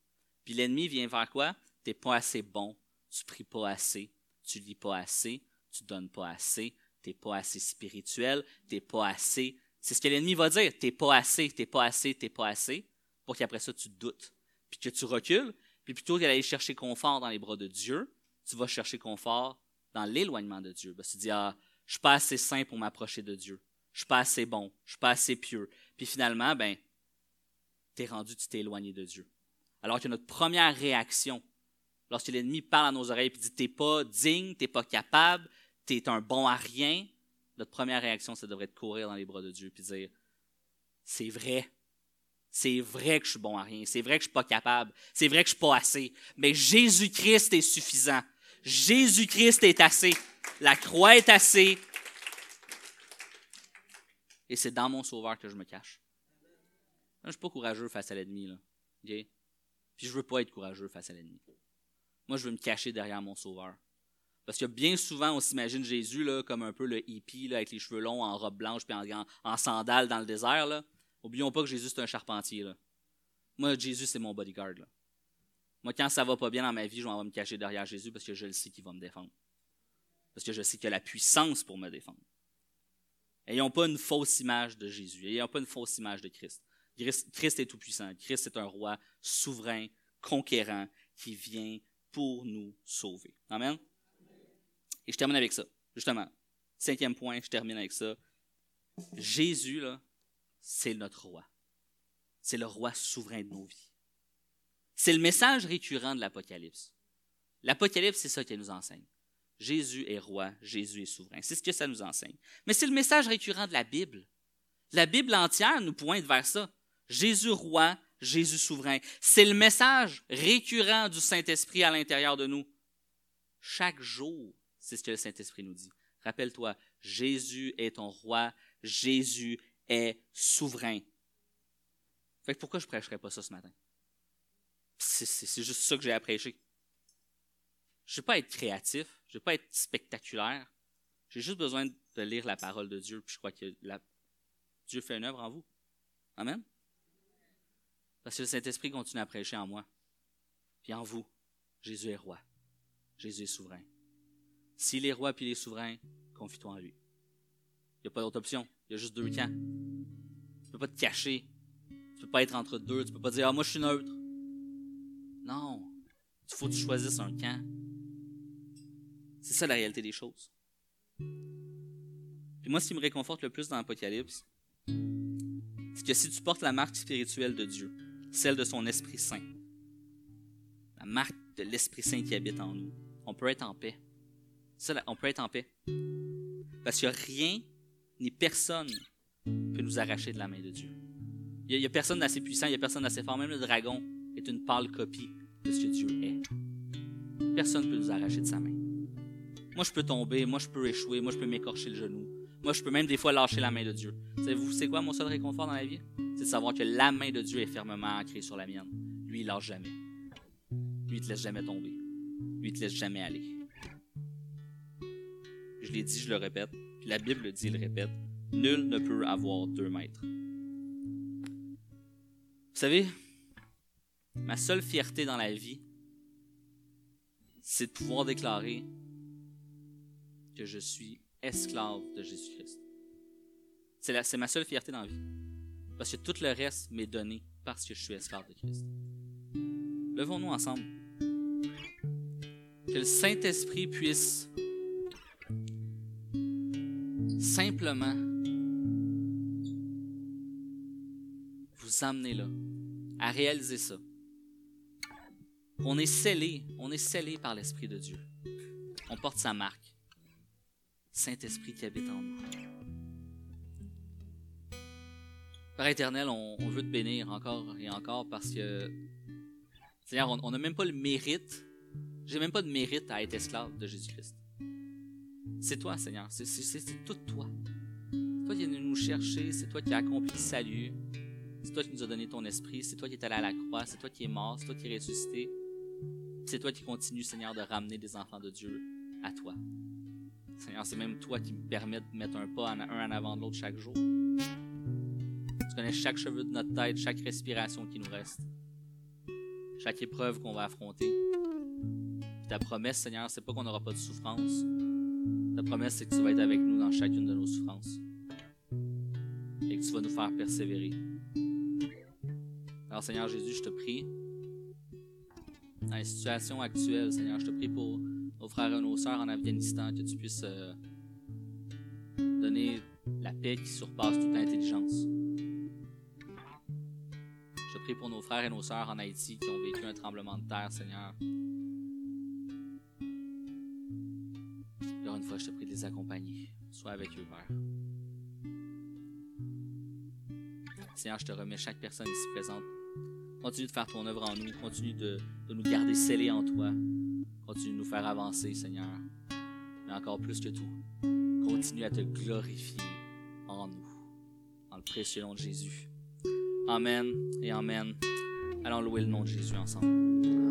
Puis l'ennemi vient faire quoi? Tu n'es pas assez bon. Tu pries pas assez. Tu lis pas assez. Tu donnes pas assez. Tu n'es pas assez spirituel. Tu n'es pas assez c'est ce que l'ennemi va dire. T'es pas assez, t'es pas assez, t'es pas assez, pour qu'après ça, tu doutes, puis que tu recules, puis plutôt qu'aller chercher confort dans les bras de Dieu, tu vas chercher confort dans l'éloignement de Dieu. Parce que tu dis, ah, je suis pas assez saint pour m'approcher de Dieu. Je suis pas assez bon. Je suis pas assez pieux. Puis finalement, ben, t'es rendu, tu t'es éloigné de Dieu. Alors que notre première réaction, lorsque l'ennemi parle à nos oreilles et dit, t'es pas digne, t'es pas capable, t'es un bon à rien, notre première réaction, ça devrait être courir dans les bras de Dieu et dire C'est vrai. C'est vrai que je suis bon à rien. C'est vrai que je suis pas capable. C'est vrai que je suis pas assez. Mais Jésus-Christ est suffisant. Jésus-Christ est assez. La croix est assez. Et c'est dans mon sauveur que je me cache. je suis pas courageux face à l'ennemi. Là. Puis je veux pas être courageux face à l'ennemi. Moi, je veux me cacher derrière mon sauveur. Parce que bien souvent, on s'imagine Jésus là, comme un peu le hippie là, avec les cheveux longs, en robe blanche puis en, en, sandales dans le désert. Là. Oublions pas que Jésus, c'est un charpentier. Là. Moi, Jésus, c'est mon bodyguard. Là. Moi, quand ça va pas bien dans ma vie, je vais me cacher derrière Jésus parce que je le sais qu'il va me défendre. Parce que je sais qu'il a la puissance pour me défendre. Ayons pas une fausse image de Jésus. Ayons pas une fausse image de Christ. Christ est tout-puissant. Christ est un roi souverain, conquérant, qui vient pour nous sauver. Amen? Et je termine avec ça, justement. Cinquième point, je termine avec ça. Jésus, là, c'est notre roi. C'est le roi souverain de nos vies. C'est le message récurrent de l'Apocalypse. L'Apocalypse, c'est ça qu'elle nous enseigne. Jésus est roi, Jésus est souverain. C'est ce que ça nous enseigne. Mais c'est le message récurrent de la Bible. La Bible entière nous pointe vers ça. Jésus roi, Jésus souverain. C'est le message récurrent du Saint-Esprit à l'intérieur de nous. Chaque jour, c'est ce que le Saint-Esprit nous dit. Rappelle-toi, Jésus est ton roi, Jésus est souverain. Fait que pourquoi je ne prêcherais pas ça ce matin? C'est juste ça que j'ai à prêcher. Je ne veux pas être créatif, je ne veux pas être spectaculaire. J'ai juste besoin de lire la parole de Dieu, puis je crois que Dieu fait une œuvre en vous. Amen? Parce que le Saint-Esprit continue à prêcher en moi. Puis en vous, Jésus est roi. Jésus est souverain. S'il est roi puis il est souverain, confie-toi en lui. Il n'y a pas d'autre option. Il y a juste deux camps. Tu ne peux pas te cacher. Tu ne peux pas être entre deux. Tu ne peux pas dire Ah, moi je suis neutre. Non. Il faut que tu choisisses un camp. C'est ça la réalité des choses. Puis moi, ce qui me réconforte le plus dans l'Apocalypse, c'est que si tu portes la marque spirituelle de Dieu, celle de son Esprit Saint, la marque de l'Esprit Saint qui habite en nous, on peut être en paix on peut être en paix. Parce que rien ni personne peut nous arracher de la main de Dieu. Il n'y a, personne d'assez puissant, il n'y a personne d'assez fort. Même le dragon est une pâle copie de ce que Dieu est. Personne ne peut nous arracher de sa main. Moi, je peux tomber, moi, je peux échouer, moi, je peux m'écorcher le genou. Moi, je peux même des fois lâcher la main de Dieu. Savez-vous, c'est quoi mon seul réconfort dans la vie? C'est de savoir que la main de Dieu est fermement ancrée sur la mienne. Lui, il lâche jamais. Lui, il te laisse jamais tomber. Lui, il te laisse jamais aller je l'ai dit, je le répète, la Bible le dit, il le répète, nul ne peut avoir deux maîtres. Vous savez, ma seule fierté dans la vie, c'est de pouvoir déclarer que je suis esclave de Jésus-Christ. C'est ma seule fierté dans la vie. Parce que tout le reste m'est donné parce que je suis esclave de Christ. levons-nous ensemble. Que le Saint-Esprit puisse simplement vous amener là, à réaliser ça. On est scellé, on est scellé par l'Esprit de Dieu. On porte sa marque. Saint-Esprit qui habite en nous. Père éternel, on, veut te bénir encore et encore parce que, Seigneur, on n'a même pas le mérite, j'ai même pas de mérite à être esclave de Jésus-Christ. C'est toi, Seigneur, c'est tout toi. C'est toi qui es venu nous chercher, c'est toi qui as accompli le salut, c'est toi qui nous as donné ton esprit, c'est toi qui es allé à la croix, c'est toi qui es mort, c'est toi qui es ressuscité. C'est toi qui continues, Seigneur, de ramener des enfants de Dieu à toi. Seigneur, c'est même toi qui me permets de mettre un pas un en avant de l'autre chaque jour. Tu connais chaque cheveu de notre tête, chaque respiration qui nous reste, chaque épreuve qu'on va affronter. ta promesse, Seigneur, c'est pas qu'on n'aura pas de souffrance. Ta promesse, c'est que tu vas être avec nous dans chacune de nos souffrances. Et que tu vas nous faire persévérer. Alors, Seigneur Jésus, je te prie, dans la situation actuelle, Seigneur, je te prie pour frères et nos sœurs en Afghanistan, que tu puisses euh, donner la paix qui surpasse toute intelligence. Je prie pour nos frères et nos sœurs en Haïti qui ont vécu un tremblement de terre, Seigneur. Encore une fois, je te prie de les accompagner. Sois avec eux, Père. Seigneur, je te remets chaque personne ici présente. Continue de faire ton œuvre en nous. Continue de nous garder scellés en toi. Continue de nous faire avancer, Seigneur. Mais encore plus que tout, continue à te glorifier en nous. Dans le précieux nom de Jésus. Amen et Amen. Allons louer le nom de Jésus ensemble.